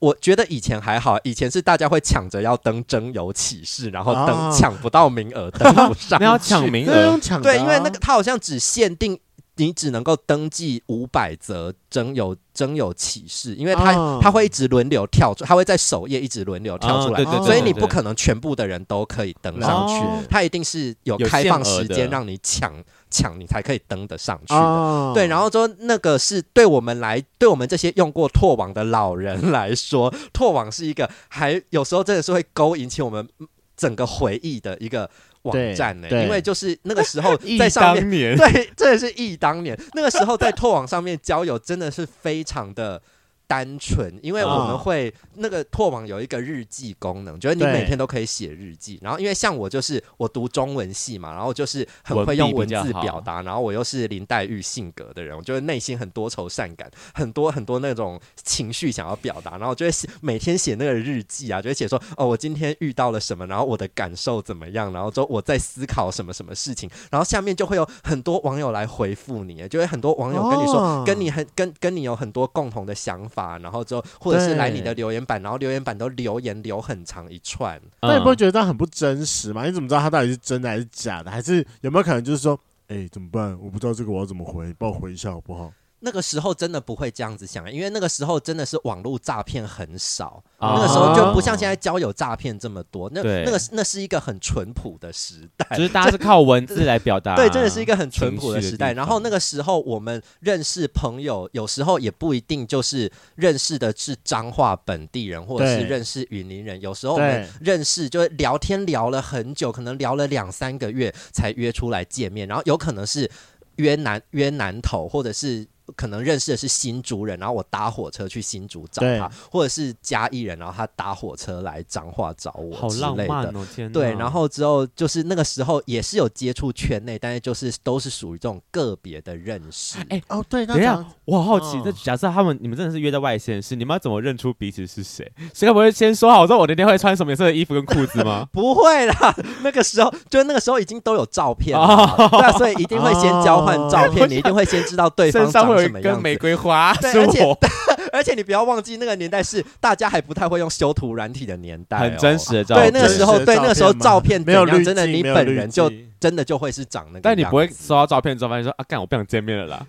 我觉得以前还好，以前是大家会抢着要登征友启事，然后登抢、哦、不到名额登不上。*laughs* 那要抢名额，对，因为那个他好像只限定你只能够登记五百则征友。征友启事，因为他、哦、他会一直轮流跳出，他会在首页一直轮流跳出来，哦、所以你不可能全部的人都可以登上去，哦、他一定是有开放时间让你抢抢，你才可以登得上去的。哦、对，然后说那个是对我们来，对我们这些用过拓网的老人来说，拓网是一个还有时候真的是会勾引起我们整个回忆的一个。网站呢、欸？因为就是那个时候 *laughs* 在上面，对，真的是忆当年。那个时候在拓网上面交友，真的是非常的单纯，因为我们会那个拓网有一个日记功能，就是你每天都可以写日记。然后因为像我就是我读中文系嘛，然后就是很会用文字表达，然后我又是林黛玉性格的人，我就内心很多愁善感，很多很多那种情绪想要表达，然后就会写每天写那个日记啊，就会写说哦，我今天遇到了什么，然后我的感受怎么样，然后就我在思考什么什么事情，然后下面就会有很多网友来回复你，就会很多网友跟你说，哦、跟你很跟跟你有很多共同的想法，然后之后或者是来你的留言板，然后留言板都留言留很长一串，那、嗯、你不会觉得这样很不真实吗？你怎么知道他到底是真的还是假的？还是有没有可能就是说，哎、欸，怎么办？我不知道这个我要怎么回，帮我回一下好不好？那个时候真的不会这样子想，因为那个时候真的是网络诈骗很少，哦、那个时候就不像现在交友诈骗这么多。那那个那是一个很淳朴的时代，就是大家是靠文字来表达。*laughs* 对，真的是一个很淳朴的时代。然后那个时候我们认识朋友，有时候也不一定就是认识的是彰化本地人，或者是认识云林人。有时候我们认识就是聊天聊了很久，可能聊了两三个月才约出来见面，然后有可能是约南约南投，或者是。可能认识的是新竹人，然后我搭火车去新竹找他，或者是嘉义人，然后他搭火车来彰化找我之类的。好浪漫哦，天哪！对，然后之后就是那个时候也是有接触圈内，但是就是都是属于这种个别的认识。哎、欸、哦，对，等一下，我好好奇，那、哦、假设他们你们真的是约在外县市，你们要怎么认出彼此是谁？谁会不会先说好说我那天会穿什么颜色的衣服跟裤子吗？*laughs* 不会啦，那个时候就那个时候已经都有照片了，哦、对啊，所以一定会先交换照片，*laughs* 哦、你一定会先知道对方长什么样。玫瑰花，对，而且 *laughs* 而且你不要忘记，那个年代是大家还不太会用修图软体的年代，很真实的照片。对，那个时候，对那个时候照片没有真的，你本人就真的就会是长那个。但你不会收到照片之后发现说啊，干我不想见面了啦。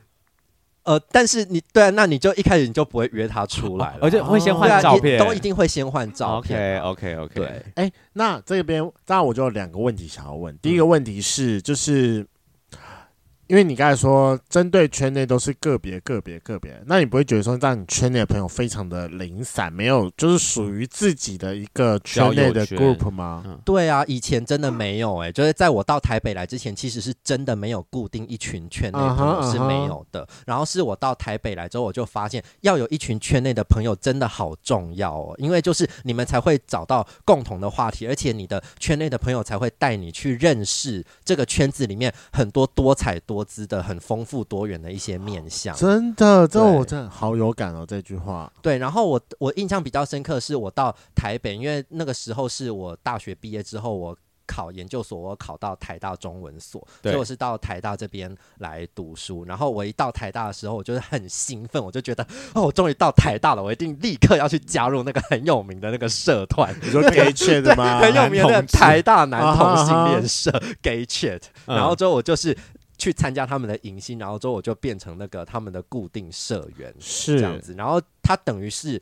呃，但是你对啊，那你就一开始你就不会约他出来了，而且会先换照片，都一定会先换照片。OK OK OK。对，哎，那这边当然我就有两个问题想要问。第一个问题是，就是。因为你刚才说针对圈内都是个别个别个别，那你不会觉得说让你圈内的朋友非常的零散，没有就是属于自己的一个圈内的 group 吗？嗯、对啊，以前真的没有哎、欸，就是在我到台北来之前，其实是真的没有固定一群圈内朋友是没有的。Uh huh, uh huh. 然后是我到台北来之后，我就发现要有一群圈内的朋友真的好重要哦，因为就是你们才会找到共同的话题，而且你的圈内的朋友才会带你去认识这个圈子里面很多多彩多。多姿的很丰富多元的一些面相，真的，这我真的好有感哦。这句话，对。然后我我印象比较深刻，是我到台北，因为那个时候是我大学毕业之后，我考研究所，我考到台大中文所，对所以我是到台大这边来读书。然后我一到台大的时候，我就是很兴奋，我就觉得哦，我终于到台大了，我一定立刻要去加入那个很有名的那个社团。*laughs* 你说 Gay *laughs* Chat 的吗？很有名的台大男同性恋社 Gay Chat。然后之后我就是。去参加他们的迎新，然后之后我就变成那个他们的固定社员，是这样子。然后他等于是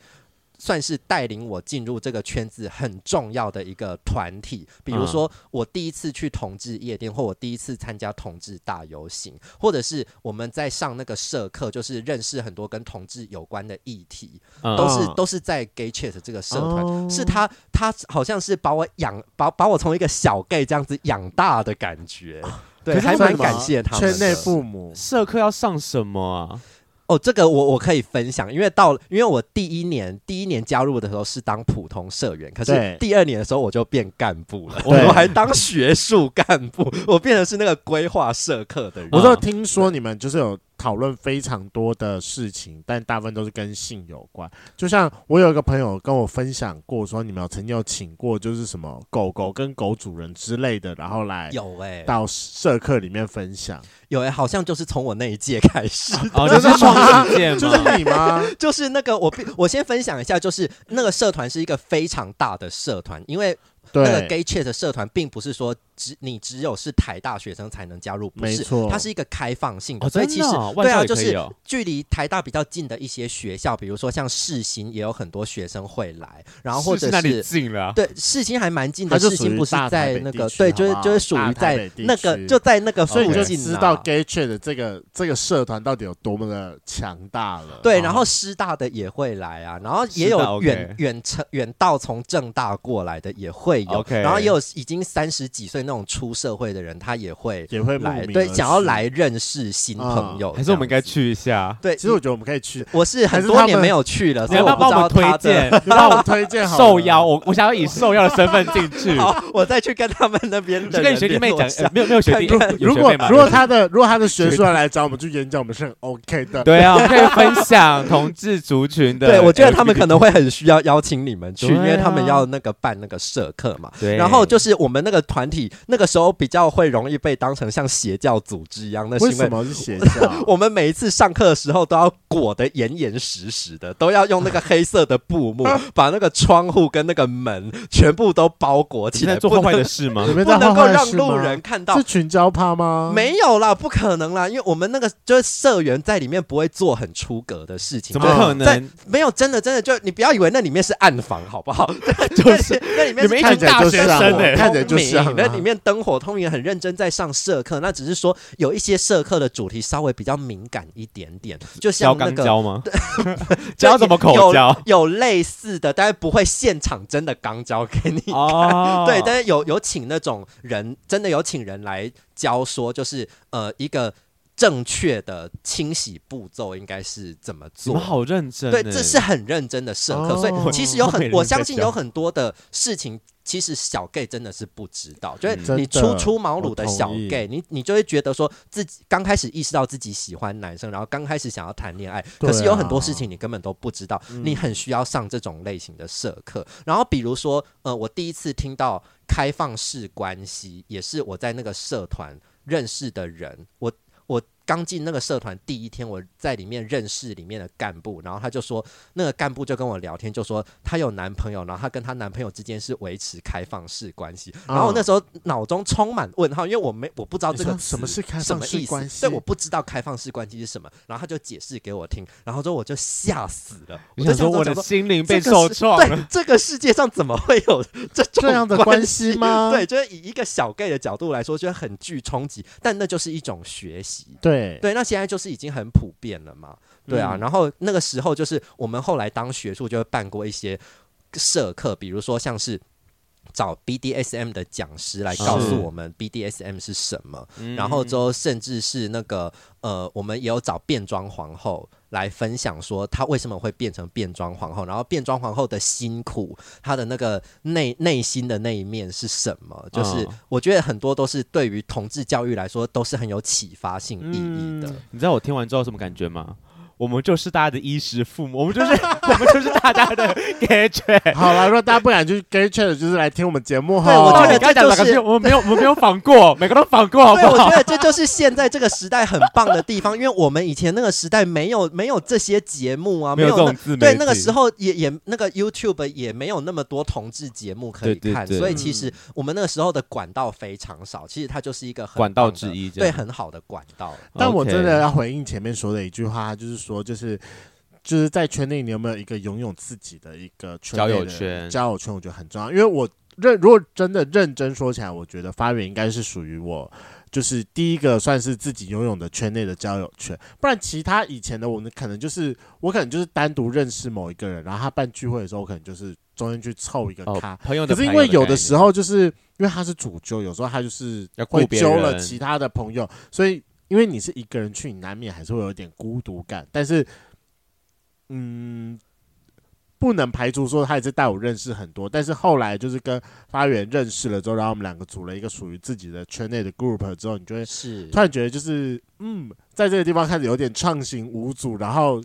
算是带领我进入这个圈子很重要的一个团体。比如说我第一次去同志夜店，或我第一次参加同志大游行，或者是我们在上那个社课，就是认识很多跟同志有关的议题，都是都是在 Gay Chat 这个社团。是他他好像是把我养把把我从一个小 gay 这样子养大的感觉。*laughs* 对，还蛮感谢他们。圈内父母社课要上什么啊？哦，这个我我可以分享，因为到因为我第一年第一年加入的时候是当普通社员，可是第二年的时候我就变干部了，对我还当学术干部，我变成是那个规划社课的人。我就听说你们就是有。讨论非常多的事情，但大部分都是跟性有关。就像我有一个朋友跟我分享过，说你们有曾经有请过，就是什么狗狗跟狗主人之类的，然后来有哎到社课里面分享。有哎、欸，好像就是从我那一届开始，*laughs* 哦，*laughs* 就是创建，就是你吗？*laughs* 就是那个我我先分享一下，就是那个社团是一个非常大的社团，因为。对。那个 Gay Chat 的社团并不是说只你只有是台大学生才能加入，不是，它是一个开放性的，哦、所以其实、哦、对啊，就是距离台大比较近的一些学校，比如说像世新，也有很多学生会来，然后或者是近了，对，世新还蛮近的，世新不是在那个对，就是就是属于在那个就在那个，所以你就知道 Gay Chat 的这个这个社团到底有多么的强大了。对，然后师大的也会来啊，然后也有远远程远道从正大过来的也会。会有，okay. 然后也有已经三十几岁那种出社会的人，他也会也会来，对，想要来认识新朋友。还是我们应该去一下？对，其实我觉得我们可以去。我是很多年没有去了，所以我帮我们推荐，帮 *laughs* 我们推荐 *laughs* 受邀。我我想要以受邀的身份进去。*laughs* 好，我再去跟他们那边的跟学弟妹讲，没有没有学弟。如果如果他的如果他的学术来找我们去演讲，我们是很 OK 的。对啊，我们可以分享同志族群的。对，我觉得他们可能会很需要邀请你们去，因为他们要那个办那个社课嘛。对。然后就是我们那个团体那个时候比较会容易被当成像邪教组织一样，那是因为为什么是邪教？*laughs* 我们每一次上课的时候都要裹得严严实实的，都要用那个黑色的布幕把那个窗户跟那个门全部都包裹起来。做坏的事吗？不能够让路人看到。是群交趴吗？没有啦，不可能啦，因为我们那个就是社员在里面不会做很出格的事情。怎么可能？没有，真的真的就你不要以为那里面是暗房，好不好？*laughs* 就是那里面是看起来就是看起来就是那里面灯火通明，很认真在上社课。那只是说有一些社课的主题稍微比较敏感一点点，就像那个教吗？*laughs* 教怎么口交？有类似的，但是不会现场真的肛交给你看。对，但是有有请那种人，真的有请人来教，说就是呃一个。正确的清洗步骤应该是怎么做？我好认真，对，这是很认真的社课，哦，所以其实有很，*laughs* 我相信有很多的事情，其实小 gay 真的是不知道，嗯、就是你初出茅庐的小 gay，你你就会觉得说自己刚开始意识到自己喜欢男生，然后刚开始想要谈恋爱，可是有很多事情你根本都不知道，你很需要上这种类型的社课。然后比如说，呃，我第一次听到开放式关系，也是我在那个社团认识的人，我。我刚进那个社团第一天，我在里面认识里面的干部，然后他就说，那个干部就跟我聊天，就说他有男朋友，然后他跟他男朋友之间是维持开放式关系。然后我那时候脑中充满问号，因为我没我不知道这个什么是开放式关系，对，我不知道开放式关系是什么。然后他就解释给我听，然后之后我就吓死了，我就想说我的心灵被受创了。对，这个世界上怎么会有这种这样的关系吗？对，就是以一个小 gay 的角度来说，就很具冲击，但那就是一种学习。对对，那现在就是已经很普遍了嘛，对啊。嗯、然后那个时候就是我们后来当学术就会办过一些社课，比如说像是找 BDSM 的讲师来告诉我们 BDSM 是什么，然后之后甚至是那个呃，我们也有找变装皇后。来分享说她为什么会变成变装皇后，然后变装皇后的辛苦，她的那个内内心的那一面是什么？就是我觉得很多都是对于同志教育来说都是很有启发性意义的。你知道我听完之后什么感觉吗？我们就是大家的衣食父母，我们就是 *laughs* 我们就是大家的 *laughs* gay chat。好了，如果大家不敢去 gay chat，就是来听我们节目哈。对，我觉得这就是我们没有我们没有仿过，*laughs* 每个都仿过，好不好？对，我觉得这就是现在这个时代很棒的地方，因为我们以前那个时代没有没有这些节目啊，没有这种自媒体。对，那个时候也也那个 YouTube 也没有那么多同志节目可以看，所以其实我们那个时候的管道非常少。其实它就是一个很管道之一，对，很好的管道。但我真的要回应前面说的一句话，就是说，就是。就是在圈内，你有没有一个拥有自己的一个圈交友圈？交友圈我觉得很重要，因为我认如果真的认真说起来，我觉得发源应该是属于我，就是第一个算是自己拥有的圈内的交友圈。不然其他以前的我们可能就是我可能就是单独认识某一个人，然后他办聚会的时候，我可能就是中间去凑一个咖。哦、朋友的可是因为有的时候就是因为他是主揪，有时候他就是会揪了其他的朋友，所以因为你是一个人去，你难免还是会有点孤独感，但是。嗯，不能排除说他也是带我认识很多，但是后来就是跟发源认识了之后，然后我们两个组了一个属于自己的圈内的 group 之后，你就会是突然觉得就是嗯，在这个地方开始有点畅行无阻，然后。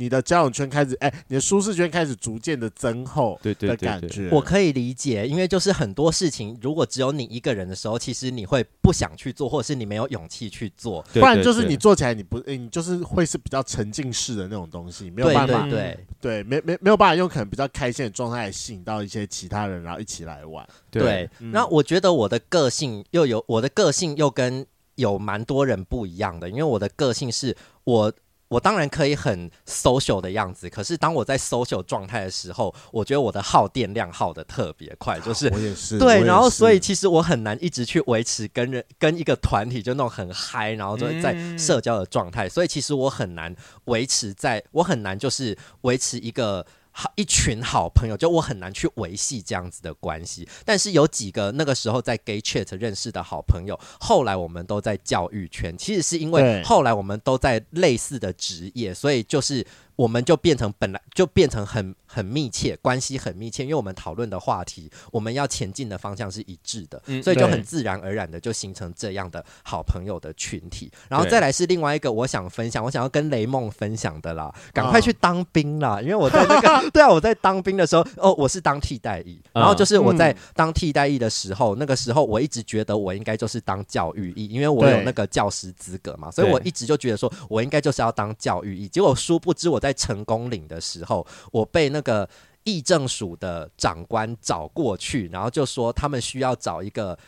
你的交友圈开始，哎、欸，你的舒适圈开始逐渐的增厚，对对的感觉，我可以理解，因为就是很多事情，如果只有你一个人的时候，其实你会不想去做，或者是你没有勇气去做，不然就是你做起来你不，欸、你就是会是比较沉浸式的那种东西，没有办法，对对。没没没有办法用可能比较开心的状态吸引到一些其他人，然后一起来玩，对。那我觉得我的个性又有我的个性又跟有蛮多人不一样的，因为我的个性是我。我当然可以很 social 的样子，可是当我在 social 状态的时候，我觉得我的耗电量耗的特别快，就是我也是对，然后所以其实我很难一直去维持跟人跟一个团体就那种很嗨，然后就在社交的状态，所以其实我很难维持在，我很难就是维持一个。好一群好朋友，就我很难去维系这样子的关系。但是有几个那个时候在 Gay Chat 认识的好朋友，后来我们都在教育圈。其实是因为后来我们都在类似的职业，所以就是。我们就变成本来就变成很很密切关系很密切，因为我们讨论的话题，我们要前进的方向是一致的，嗯、所以就很自然而然的就形成这样的好朋友的群体。然后再来是另外一个我想分享，我想要跟雷梦分享的啦，赶快去当兵啦！哦、因为我在那个 *laughs* 对啊，我在当兵的时候，哦，我是当替代役，然后就是我在当替代役的时候，嗯、那个时候我一直觉得我应该就是当教育役，因为我有那个教师资格嘛，所以我一直就觉得说我应该就是要当教育役。结果殊不知我在在成功岭的时候，我被那个议政署的长官找过去，然后就说他们需要找一个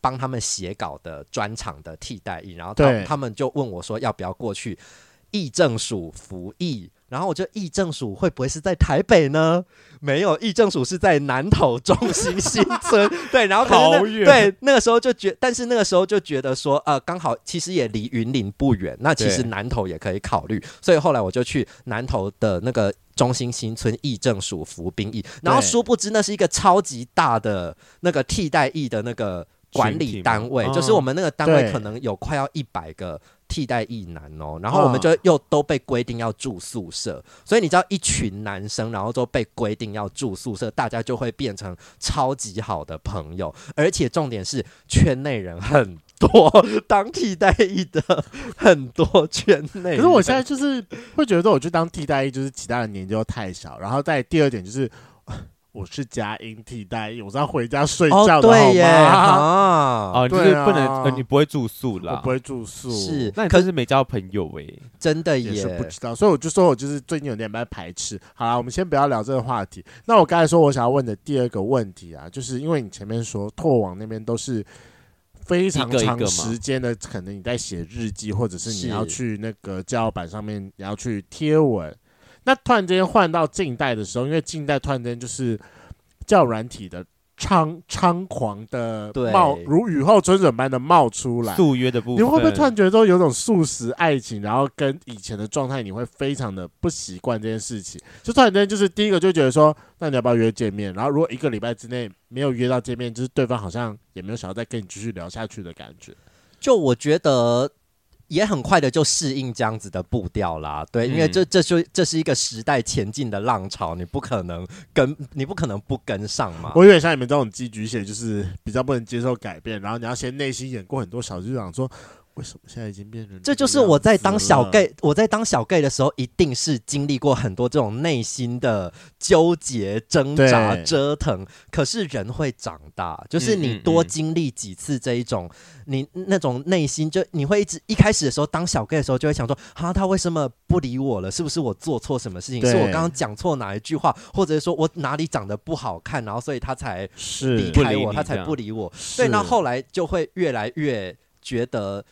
帮他们写稿的专场的替代役，然后他他们就问我说要不要过去议政署服役。然后我就议政署会不会是在台北呢？*laughs* 没有，议政署是在南投中心新村。*laughs* 对，然后对那个时候就觉，但是那个时候就觉得说，呃，刚好其实也离云林不远，那其实南投也可以考虑。所以后来我就去南投的那个中心新村议政署服兵役。然后殊不知那是一个超级大的那个替代役的那个管理单位，就是我们那个单位可能有快要一百个。替代役男哦，然后我们就又都被规定要住宿舍，所以你知道一群男生，然后都被规定要住宿舍，大家就会变成超级好的朋友，而且重点是圈内人很多，当替代役的很多圈内。可是我现在就是会觉得说，我去当替代役，就是其他的年纪又太小，然后再第二点就是。我是佳音替代役，我是要回家睡觉的，哦、对耶 *laughs* 啊，哦，就是不能，啊呃、你不会住宿啦，我不会住宿，是，那你可是没交朋友哎，真的耶，也是不知道，所以我就说我就是最近有点被排斥。好啦，我们先不要聊这个话题。那我刚才说我想要问的第二个问题啊，就是因为你前面说拓网那边都是非常长时间的，可能你在写日记，或者是你要去那个交友板上面，你要去贴文。那突然间换到近代的时候，因为近代突然间就是较软体的猖猖狂的冒，如雨后春笋般的冒出来。速约的部分，你会不会突然觉得说有种素食爱情，然后跟以前的状态，你会非常的不习惯这件事情？就突然间就是第一个就觉得说，那你要不要约见面？然后如果一个礼拜之内没有约到见面，就是对方好像也没有想要再跟你继续聊下去的感觉。就我觉得。也很快的就适应这样子的步调啦，对，因为这这就这是一个时代前进的浪潮，你不可能跟你不可能不跟上嘛。我有点像你们这种寄居蟹，就是比较不能接受改变，然后你要先内心演过很多小剧场，说。为什么现在已经变成这？这就是我在当小 gay，我在当小 gay 的时候，一定是经历过很多这种内心的纠结、挣扎、折腾。可是人会长大，就是你多经历几次这一种，你那种内心就你会一直一开始的时候当小 gay 的时候，就会想说：哈，他为什么不理我了？是不是我做错什么事情？是我刚刚讲错哪一句话，或者是说我哪里长得不好看，然后所以他才离开我，他才不理我。所以那后来就会越来越觉得。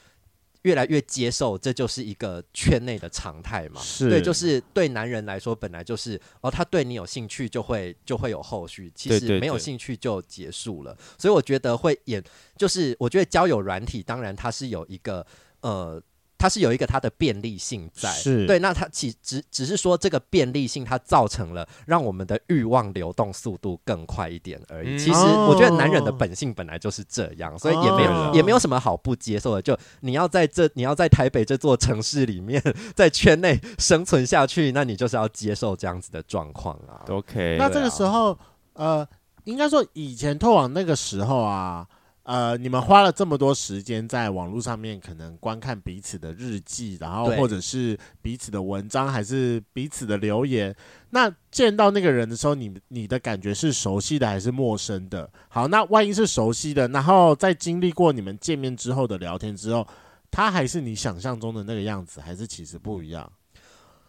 越来越接受，这就是一个圈内的常态嘛。是对，就是对男人来说，本来就是哦，他对你有兴趣，就会就会有后续。其实没有兴趣就结束了。对对对，所以我觉得会演，就是我觉得交友软体，当然它是有一个呃。它是有一个它的便利性在，是对，那它其只只是说这个便利性它造成了让我们的欲望流动速度更快一点而已。嗯、其实我觉得男人的本性本来就是这样，所以也没有、哦、也没有什么好不接受的。就你要在这你要在台北这座城市里面在圈内生存下去，那你就是要接受这样子的状况啊。OK，那这个时候、啊、呃，应该说以前拓网那个时候啊。呃，你们花了这么多时间在网络上面，可能观看彼此的日记，然后或者是彼此的文章，还是彼此的留言。那见到那个人的时候，你你的感觉是熟悉的还是陌生的？好，那万一是熟悉的，然后在经历过你们见面之后的聊天之后，他还是你想象中的那个样子，还是其实不一样？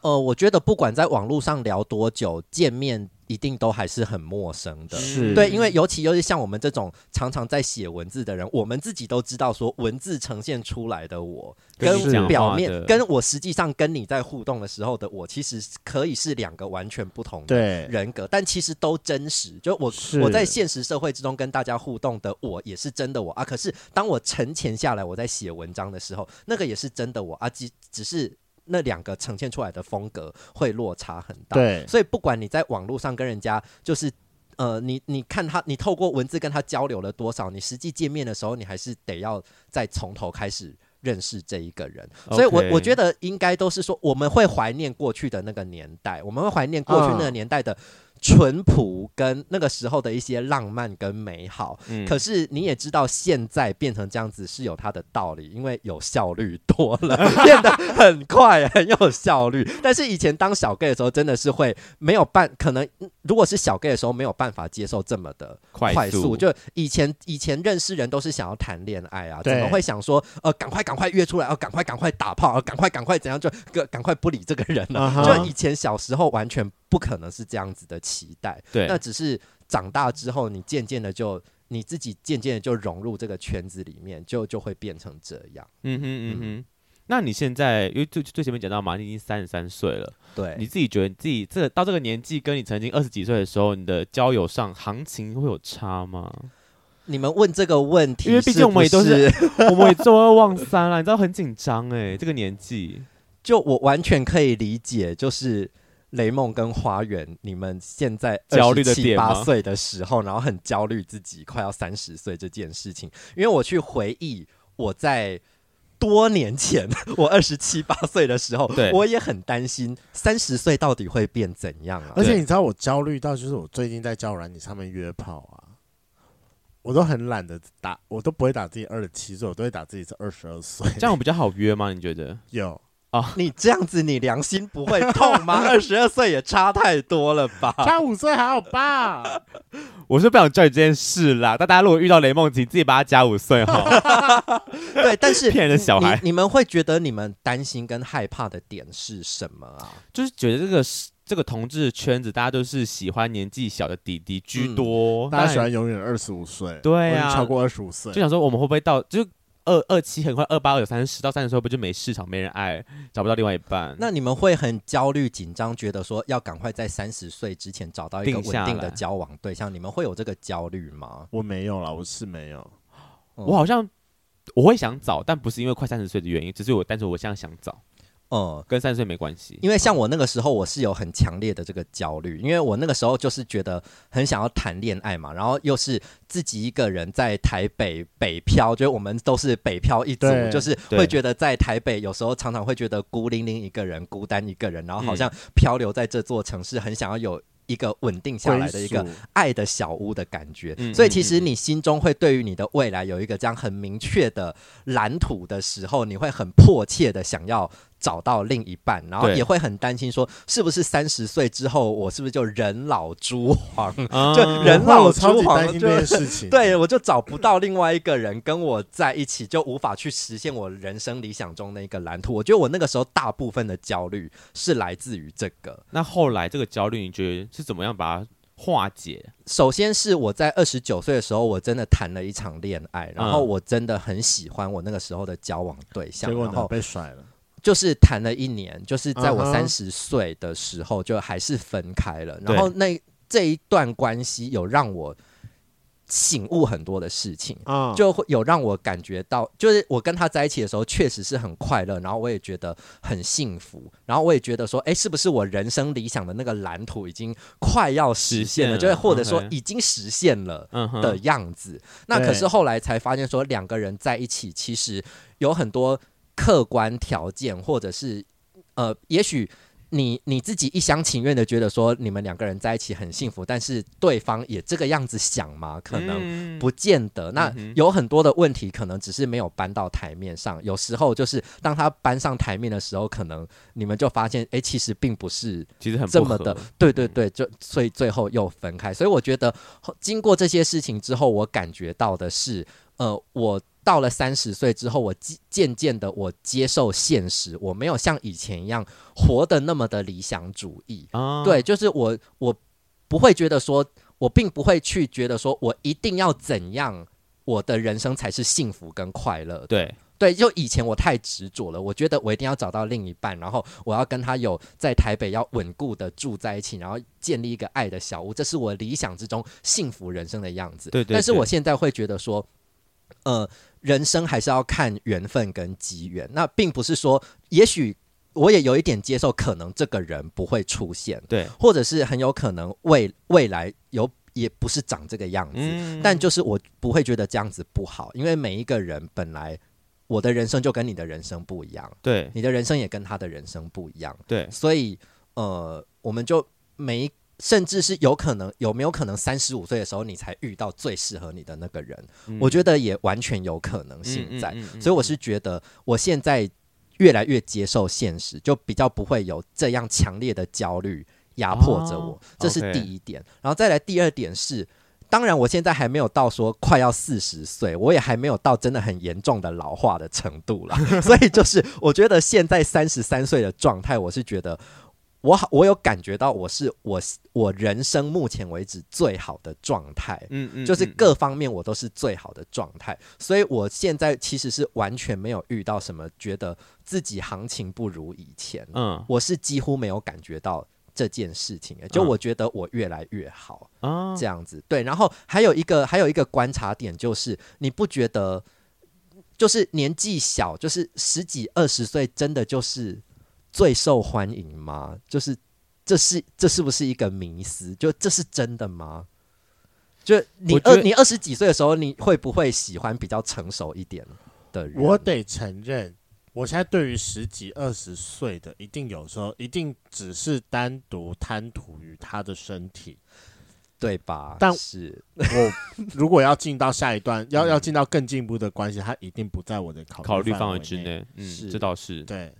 呃，我觉得不管在网络上聊多久，见面。一定都还是很陌生的，是对，因为尤其尤其像我们这种常常在写文字的人，我们自己都知道，说文字呈现出来的我，跟表面跟我实际上跟你在互动的时候的我，其实可以是两个完全不同的人格，但其实都真实。就我我在现实社会之中跟大家互动的我，也是真的我啊。可是当我沉潜下来，我在写文章的时候，那个也是真的我啊，只只是。那两个呈现出来的风格会落差很大。对，所以不管你在网络上跟人家就是。呃，你你看他，你透过文字跟他交流了多少？你实际见面的时候，你还是得要再从头开始认识这一个人。所以我我觉得应该都是说，我们会怀念过去的那个年代，我们会怀念过去那个年代的。淳朴跟那个时候的一些浪漫跟美好，嗯，可是你也知道，现在变成这样子是有它的道理，因为有效率多了，*laughs* 变得很快，很有效率。但是以前当小 gay 的时候，真的是会没有办，可能如果是小 gay 的时候，没有办法接受这么的快速。快速就以前以前认识人都是想要谈恋爱啊，怎么会想说呃，赶快赶快约出来，哦、呃，赶快赶快打炮，呃，赶快赶快怎样就赶快不理这个人了。Uh -huh. 就以前小时候完全。不可能是这样子的期待，对，那只是长大之后，你渐渐的就你自己渐渐的就融入这个圈子里面，就就会变成这样。嗯哼嗯哼，嗯，那你现在因为最最前面讲到嘛，你已经三十三岁了，对，你自己觉得你自己这到这个年纪，跟你曾经二十几岁的时候，你的交友上行情会有差吗？你们问这个问题是是，因为毕竟我们也都是，*laughs* 我们也坐二忘三了，你知道很紧张哎，这个年纪，就我完全可以理解，就是。雷梦跟花园，你们现在焦虑的七八岁的时候，然后很焦虑自己快要三十岁这件事情。因为我去回忆我在多年前 *laughs* 我二十七八岁的时候，对，我也很担心三十岁到底会变怎样啊。而且你知道我焦虑到，就是我最近在交友软体上面约炮啊，我都很懒得打，我都不会打自己二十七岁，我都会打自己是二十二岁。这样我比较好约吗？你觉得？*laughs* 有。哦，你这样子，你良心不会痛吗？*laughs* 二十二岁也差太多了吧？差五岁还好吧？我是不想教你这件事啦。但大家如果遇到雷梦，琪自己把他加五岁哈。*laughs* 对，但是骗人的小孩，你，你们会觉得你们担心跟害怕的点是什么啊？就是觉得这个这个同志圈子，大家都是喜欢年纪小的弟弟居多，嗯、大家喜欢永远二十五岁，对啊，超过二十五岁，就想说我们会不会到就。二二七很快，二八二有三十，到三十岁不就没市场、没人爱，找不到另外一半？那你们会很焦虑、紧张，觉得说要赶快在三十岁之前找到一个稳定的交往对象？你们会有这个焦虑吗？我没有啦，我是没有。我好像我会想找，但不是因为快三十岁的原因，只是我单纯我现在想找。嗯，跟三十岁没关系，因为像我那个时候，我是有很强烈的这个焦虑，因为我那个时候就是觉得很想要谈恋爱嘛，然后又是自己一个人在台北北漂，就是我们都是北漂一族，就是会觉得在台北有时候常常会觉得孤零零一个人，孤单一个人，然后好像漂流在这座城市，很想要有。一个稳定下来的一个爱的小屋的感觉，所以其实你心中会对于你的未来有一个这样很明确的蓝图的时候，你会很迫切的想要找到另一半，然后也会很担心说，是不是三十岁之后我是不是就人老珠黄？*laughs* 就人老珠黄，这件事情，对，我就找不到另外一个人跟我在一起，就无法去实现我人生理想中的一个蓝图。我觉得我那个时候大部分的焦虑是来自于这个。那后来这个焦虑，你觉得？是怎么样把它化解？首先是我在二十九岁的时候，我真的谈了一场恋爱，然后我真的很喜欢我那个时候的交往对象，结果呢被甩了。就是谈了一年，就是在我三十岁的时候，就还是分开了。然后那这一段关系有让我。醒悟很多的事情，就会有让我感觉到，就是我跟他在一起的时候，确实是很快乐，然后我也觉得很幸福，然后我也觉得说，哎，是不是我人生理想的那个蓝图已经快要实现了，就是或者说已经实现了的样子。那可是后来才发现说，两个人在一起其实有很多客观条件，或者是呃，也许。你你自己一厢情愿的觉得说你们两个人在一起很幸福，但是对方也这个样子想吗？可能不见得。那有很多的问题，可能只是没有搬到台面上。有时候就是当他搬上台面的时候，可能你们就发现，哎，其实并不是其实很这么的。对对对，就所以最后又分开。所以我觉得经过这些事情之后，我感觉到的是，呃，我。到了三十岁之后，我渐渐的我接受现实，我没有像以前一样活得那么的理想主义。啊、对，就是我我不会觉得说，我并不会去觉得说我一定要怎样，我的人生才是幸福跟快乐。对对，就以前我太执着了，我觉得我一定要找到另一半，然后我要跟他有在台北要稳固的住在一起，然后建立一个爱的小屋，这是我理想之中幸福人生的样子。对，对，对，但是我现在会觉得说，呃。人生还是要看缘分跟机缘，那并不是说，也许我也有一点接受，可能这个人不会出现，对，或者是很有可能未未来有也不是长这个样子，嗯，但就是我不会觉得这样子不好，因为每一个人本来我的人生就跟你的人生不一样，对，你的人生也跟他的人生不一样，对，所以呃，我们就每一。甚至是有可能有没有可能三十五岁的时候你才遇到最适合你的那个人？嗯、我觉得也完全有可能性在。所以我是觉得我现在越来越接受现实，就比较不会有这样强烈的焦虑压迫着我。这是第一点。然后再来第二点是，当然我现在还没有到说快要四十岁，我也还没有到真的很严重的老化的程度了。*laughs* 所以就是我觉得现在三十三岁的状态，我是觉得。我好，我有感觉到我是我我人生目前为止最好的状态，嗯嗯，就是各方面我都是最好的状态，所以我现在其实是完全没有遇到什么觉得自己行情不如以前，嗯，我是几乎没有感觉到这件事情，就我觉得我越来越好，啊，这样子，对，然后还有一个还有一个观察点就是，你不觉得就是年纪小，就是十几二十岁，真的就是。最受欢迎吗？就是这是这是不是一个迷思？就这是真的吗？就你二你二十几岁的时候，你会不会喜欢比较成熟一点的人？我得承认，我现在对于十几二十岁的，一定有时候一定只是单独贪图于他的身体，对吧？但是我 *laughs* 如果要进到下一段，要要进到更进一步的关系，他一定不在我的考考虑范围之内。嗯，这倒是对。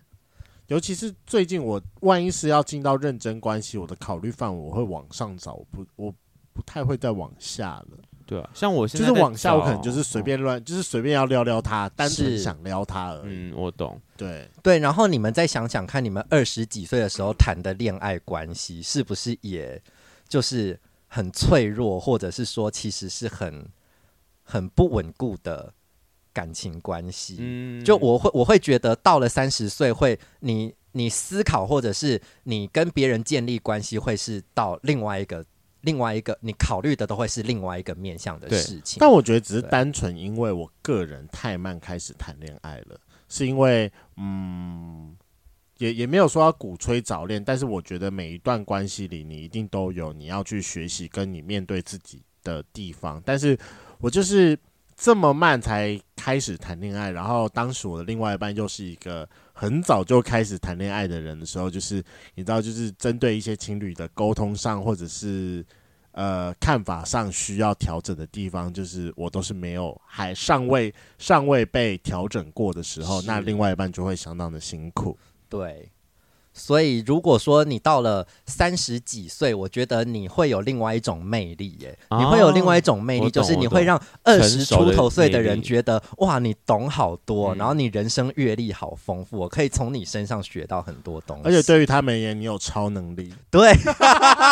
尤其是最近，我万一是要进到认真关系，我的考虑范围我会往上找，我不，我不太会再往下了。对啊，像我现在就是往下，我可能就是随便乱，哦、就是随便要撩撩他，单纯想撩他而已。嗯，我懂。对对，然后你们再想想看，你们二十几岁的时候谈的恋爱关系，是不是也就是很脆弱，或者是说其实是很很不稳固的？感情关系，嗯，就我会我会觉得到了三十岁，会你你思考或者是你跟别人建立关系，会是到另外一个另外一个你考虑的都会是另外一个面向的事情。但我觉得只是单纯因为我个人太慢开始谈恋爱了，是因为嗯，也也没有说要鼓吹早恋，但是我觉得每一段关系里，你一定都有你要去学习跟你面对自己的地方，但是我就是。这么慢才开始谈恋爱，然后当时我的另外一半又是一个很早就开始谈恋爱的人的时候，就是你知道，就是针对一些情侣的沟通上，或者是呃看法上需要调整的地方，就是我都是没有还尚未尚未被调整过的时候，那另外一半就会相当的辛苦。对。所以，如果说你到了三十几岁，我觉得你会有另外一种魅力耶。你会有另外一种魅力，就是你会让二十出头岁的人觉得哇，你懂好多，然后你人生阅历好丰富，我可以从你身上学到很多东西。而且对于他们而言，你有超能力。对，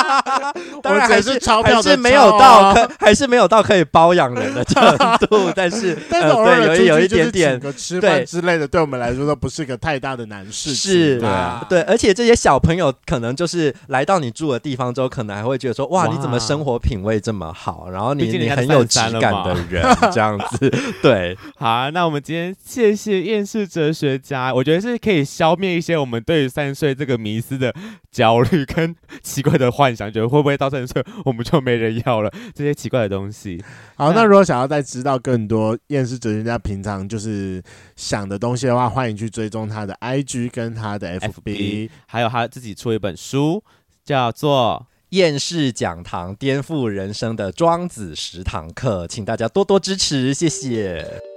*laughs* 当然还是钞票是没有到可，还是没有到可以包养人的程度。但是，*laughs* 但是偶尔有有一点点吃饭之类的，对我们来说都不是个太大的难事。是，对啊，对。而且这些小朋友可能就是来到你住的地方之后，可能还会觉得说：“哇，你怎么生活品味这么好？然后你你很有质感的人，*laughs* 这样子。*laughs* ”对，好啊，那我们今天谢谢厌世哲学家，我觉得是可以消灭一些我们对于三十岁这个迷思的焦虑跟奇怪的幻想，觉得会不会到三十岁我们就没人要了这些奇怪的东西。好，那如果想要再知道更多厌世哲学家平常就是想的东西的话，欢迎去追踪他的 IG 跟他的 FB。还有他自己出一本书，叫做《厌世讲堂：颠覆人生的庄子十堂课》，请大家多多支持，谢谢。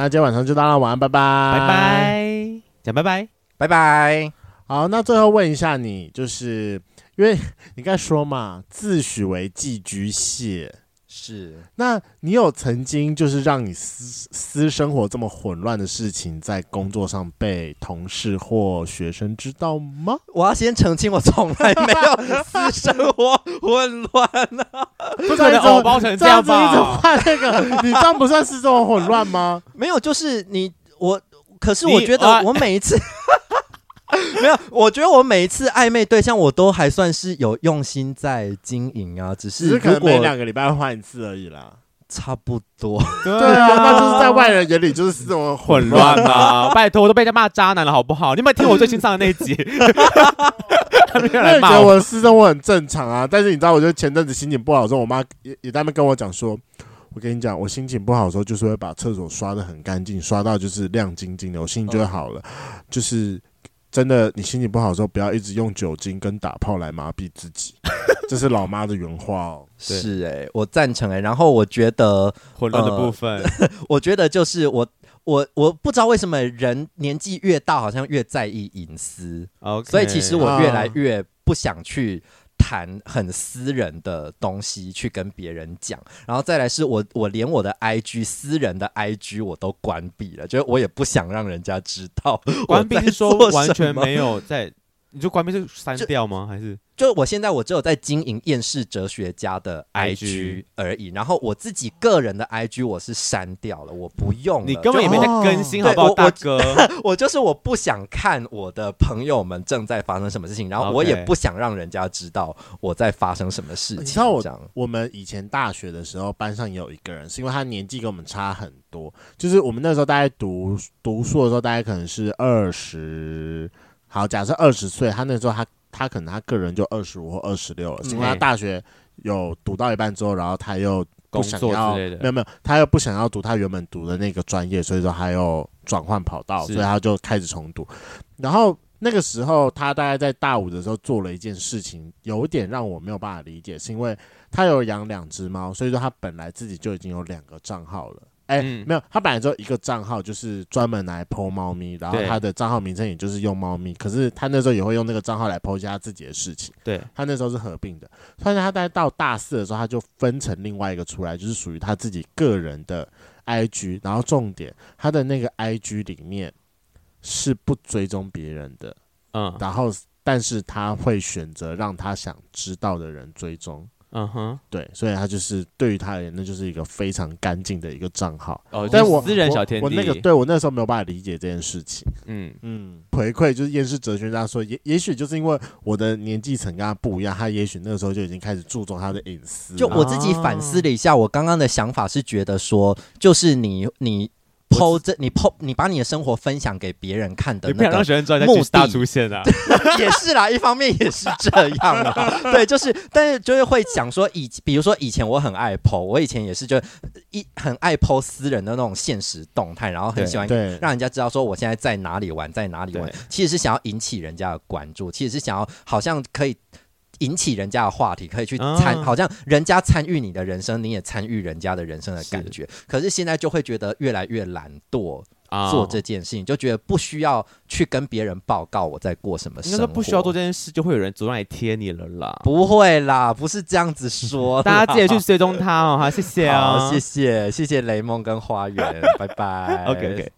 那今天晚上就到了，晚安，拜拜，拜拜，讲拜拜，拜拜。好，那最后问一下你，就是因为你刚才说嘛，自诩为寄居蟹，是，那你有曾经就是让你私私生活这么混乱的事情，在工作上被同事或学生知道吗？我要先澄清，我从来没有私生活混乱啊！不可能偶包成这样子？你怎么换那个？你这样不算私生活混乱吗？没有，就是你我，可是我觉得我每一次。*laughs* 没有，我觉得我每一次暧昧对象，我都还算是有用心在经营啊，只是如果可能每两个礼拜换一次而已啦，差不多。对啊，那就是在外人眼里就是这么混乱啊！*laughs* 拜托，我都被人家骂渣男了，好不好？你有没有听我最新上的那一集？他们来骂我的私生活很正常啊，但是你知道，我就前阵子心情不好的时候，我妈也也在那边跟我讲说，我跟你讲，我心情不好的时候，就是会把厕所刷的很干净，刷到就是亮晶晶的，我心情就会好了，就是。真的，你心情不好的时候，不要一直用酒精跟打炮来麻痹自己，*laughs* 这是老妈的原话哦。是哎、欸，我赞成哎、欸。然后我觉得混乱的部分，呃、*laughs* 我觉得就是我我我不知道为什么人年纪越大，好像越在意隐私。Okay, 所以其实我越来越不想去。谈很私人的东西去跟别人讲，然后再来是我我连我的 IG 私人的 IG 我都关闭了，就是我也不想让人家知道。关闭是说完全没有在，你就关闭就删掉吗？还是？就我现在我只有在经营厌世哲学家的 IG 而已，然后我自己个人的 IG 我是删掉了，我不用了。你根本也没在更新，好不好，大哥？*laughs* 我，就是我不想看我的朋友们正在发生什么事情，然后我也不想让人家知道我在发生什么事情。你知道我我们以前大学的时候，班上也有一个人，是因为他年纪跟我们差很多，就是我们那时候大概读读书的时候，大概可能是二十，好，假设二十岁，他那时候他。他可能他个人就二十五或二十六了，是因为他大学有读到一半之后，然后他又不想要，没有没有，他又不想要读他原本读的那个专业，所以说他又转换跑道，所以他就开始重读。然后那个时候他大概在大五的时候做了一件事情，有点让我没有办法理解，是因为他有养两只猫，所以说他本来自己就已经有两个账号了。哎、没有，他本来就一个账号，就是专门来 po 猫咪，然后他的账号名称也就是用猫咪。可是他那时候也会用那个账号来一下他自己的事情。对，他那时候是合并的。但是他在到大四的时候，他就分成另外一个出来，就是属于他自己个人的 IG。然后重点，他的那个 IG 里面是不追踪别人的。嗯，然后但是他会选择让他想知道的人追踪。嗯哼，对，所以他就是对于他而言，那就是一个非常干净的一个账号。哦，但我私人小天地，我，我那个对我那时候没有办法理解这件事情。嗯嗯，回馈就是厌世哲学家说，也也许就是因为我的年纪层跟他不一样，他也许那个时候就已经开始注重他的隐私。就我自己反思了一下，我刚刚的想法是觉得说，就是你你。PO 这你 PO 你把你的生活分享给别人看的那个目的出现啊，*laughs* 也是啦，一方面也是这样啊，对，就是但是就是会讲说以比如说以前我很爱 PO，我以前也是就一很爱 PO 私人的那种现实动态，然后很喜欢让人家知道说我现在在哪里玩，在哪里玩，其实是想要引起人家的关注，其实是想要好像可以。引起人家的话题，可以去参，哦、好像人家参与你的人生，你也参与人家的人生的感觉。是可是现在就会觉得越来越懒惰，做这件事情，哦、就觉得不需要去跟别人报告我在过什么生活。应该说不需要做这件事，就会有人主动来贴你了啦。不会啦，不是这样子说。*laughs* 大家记得去追踪他哦，好，谢谢啊、哦，谢谢，谢谢雷梦跟花园，拜拜。*laughs* OK OK。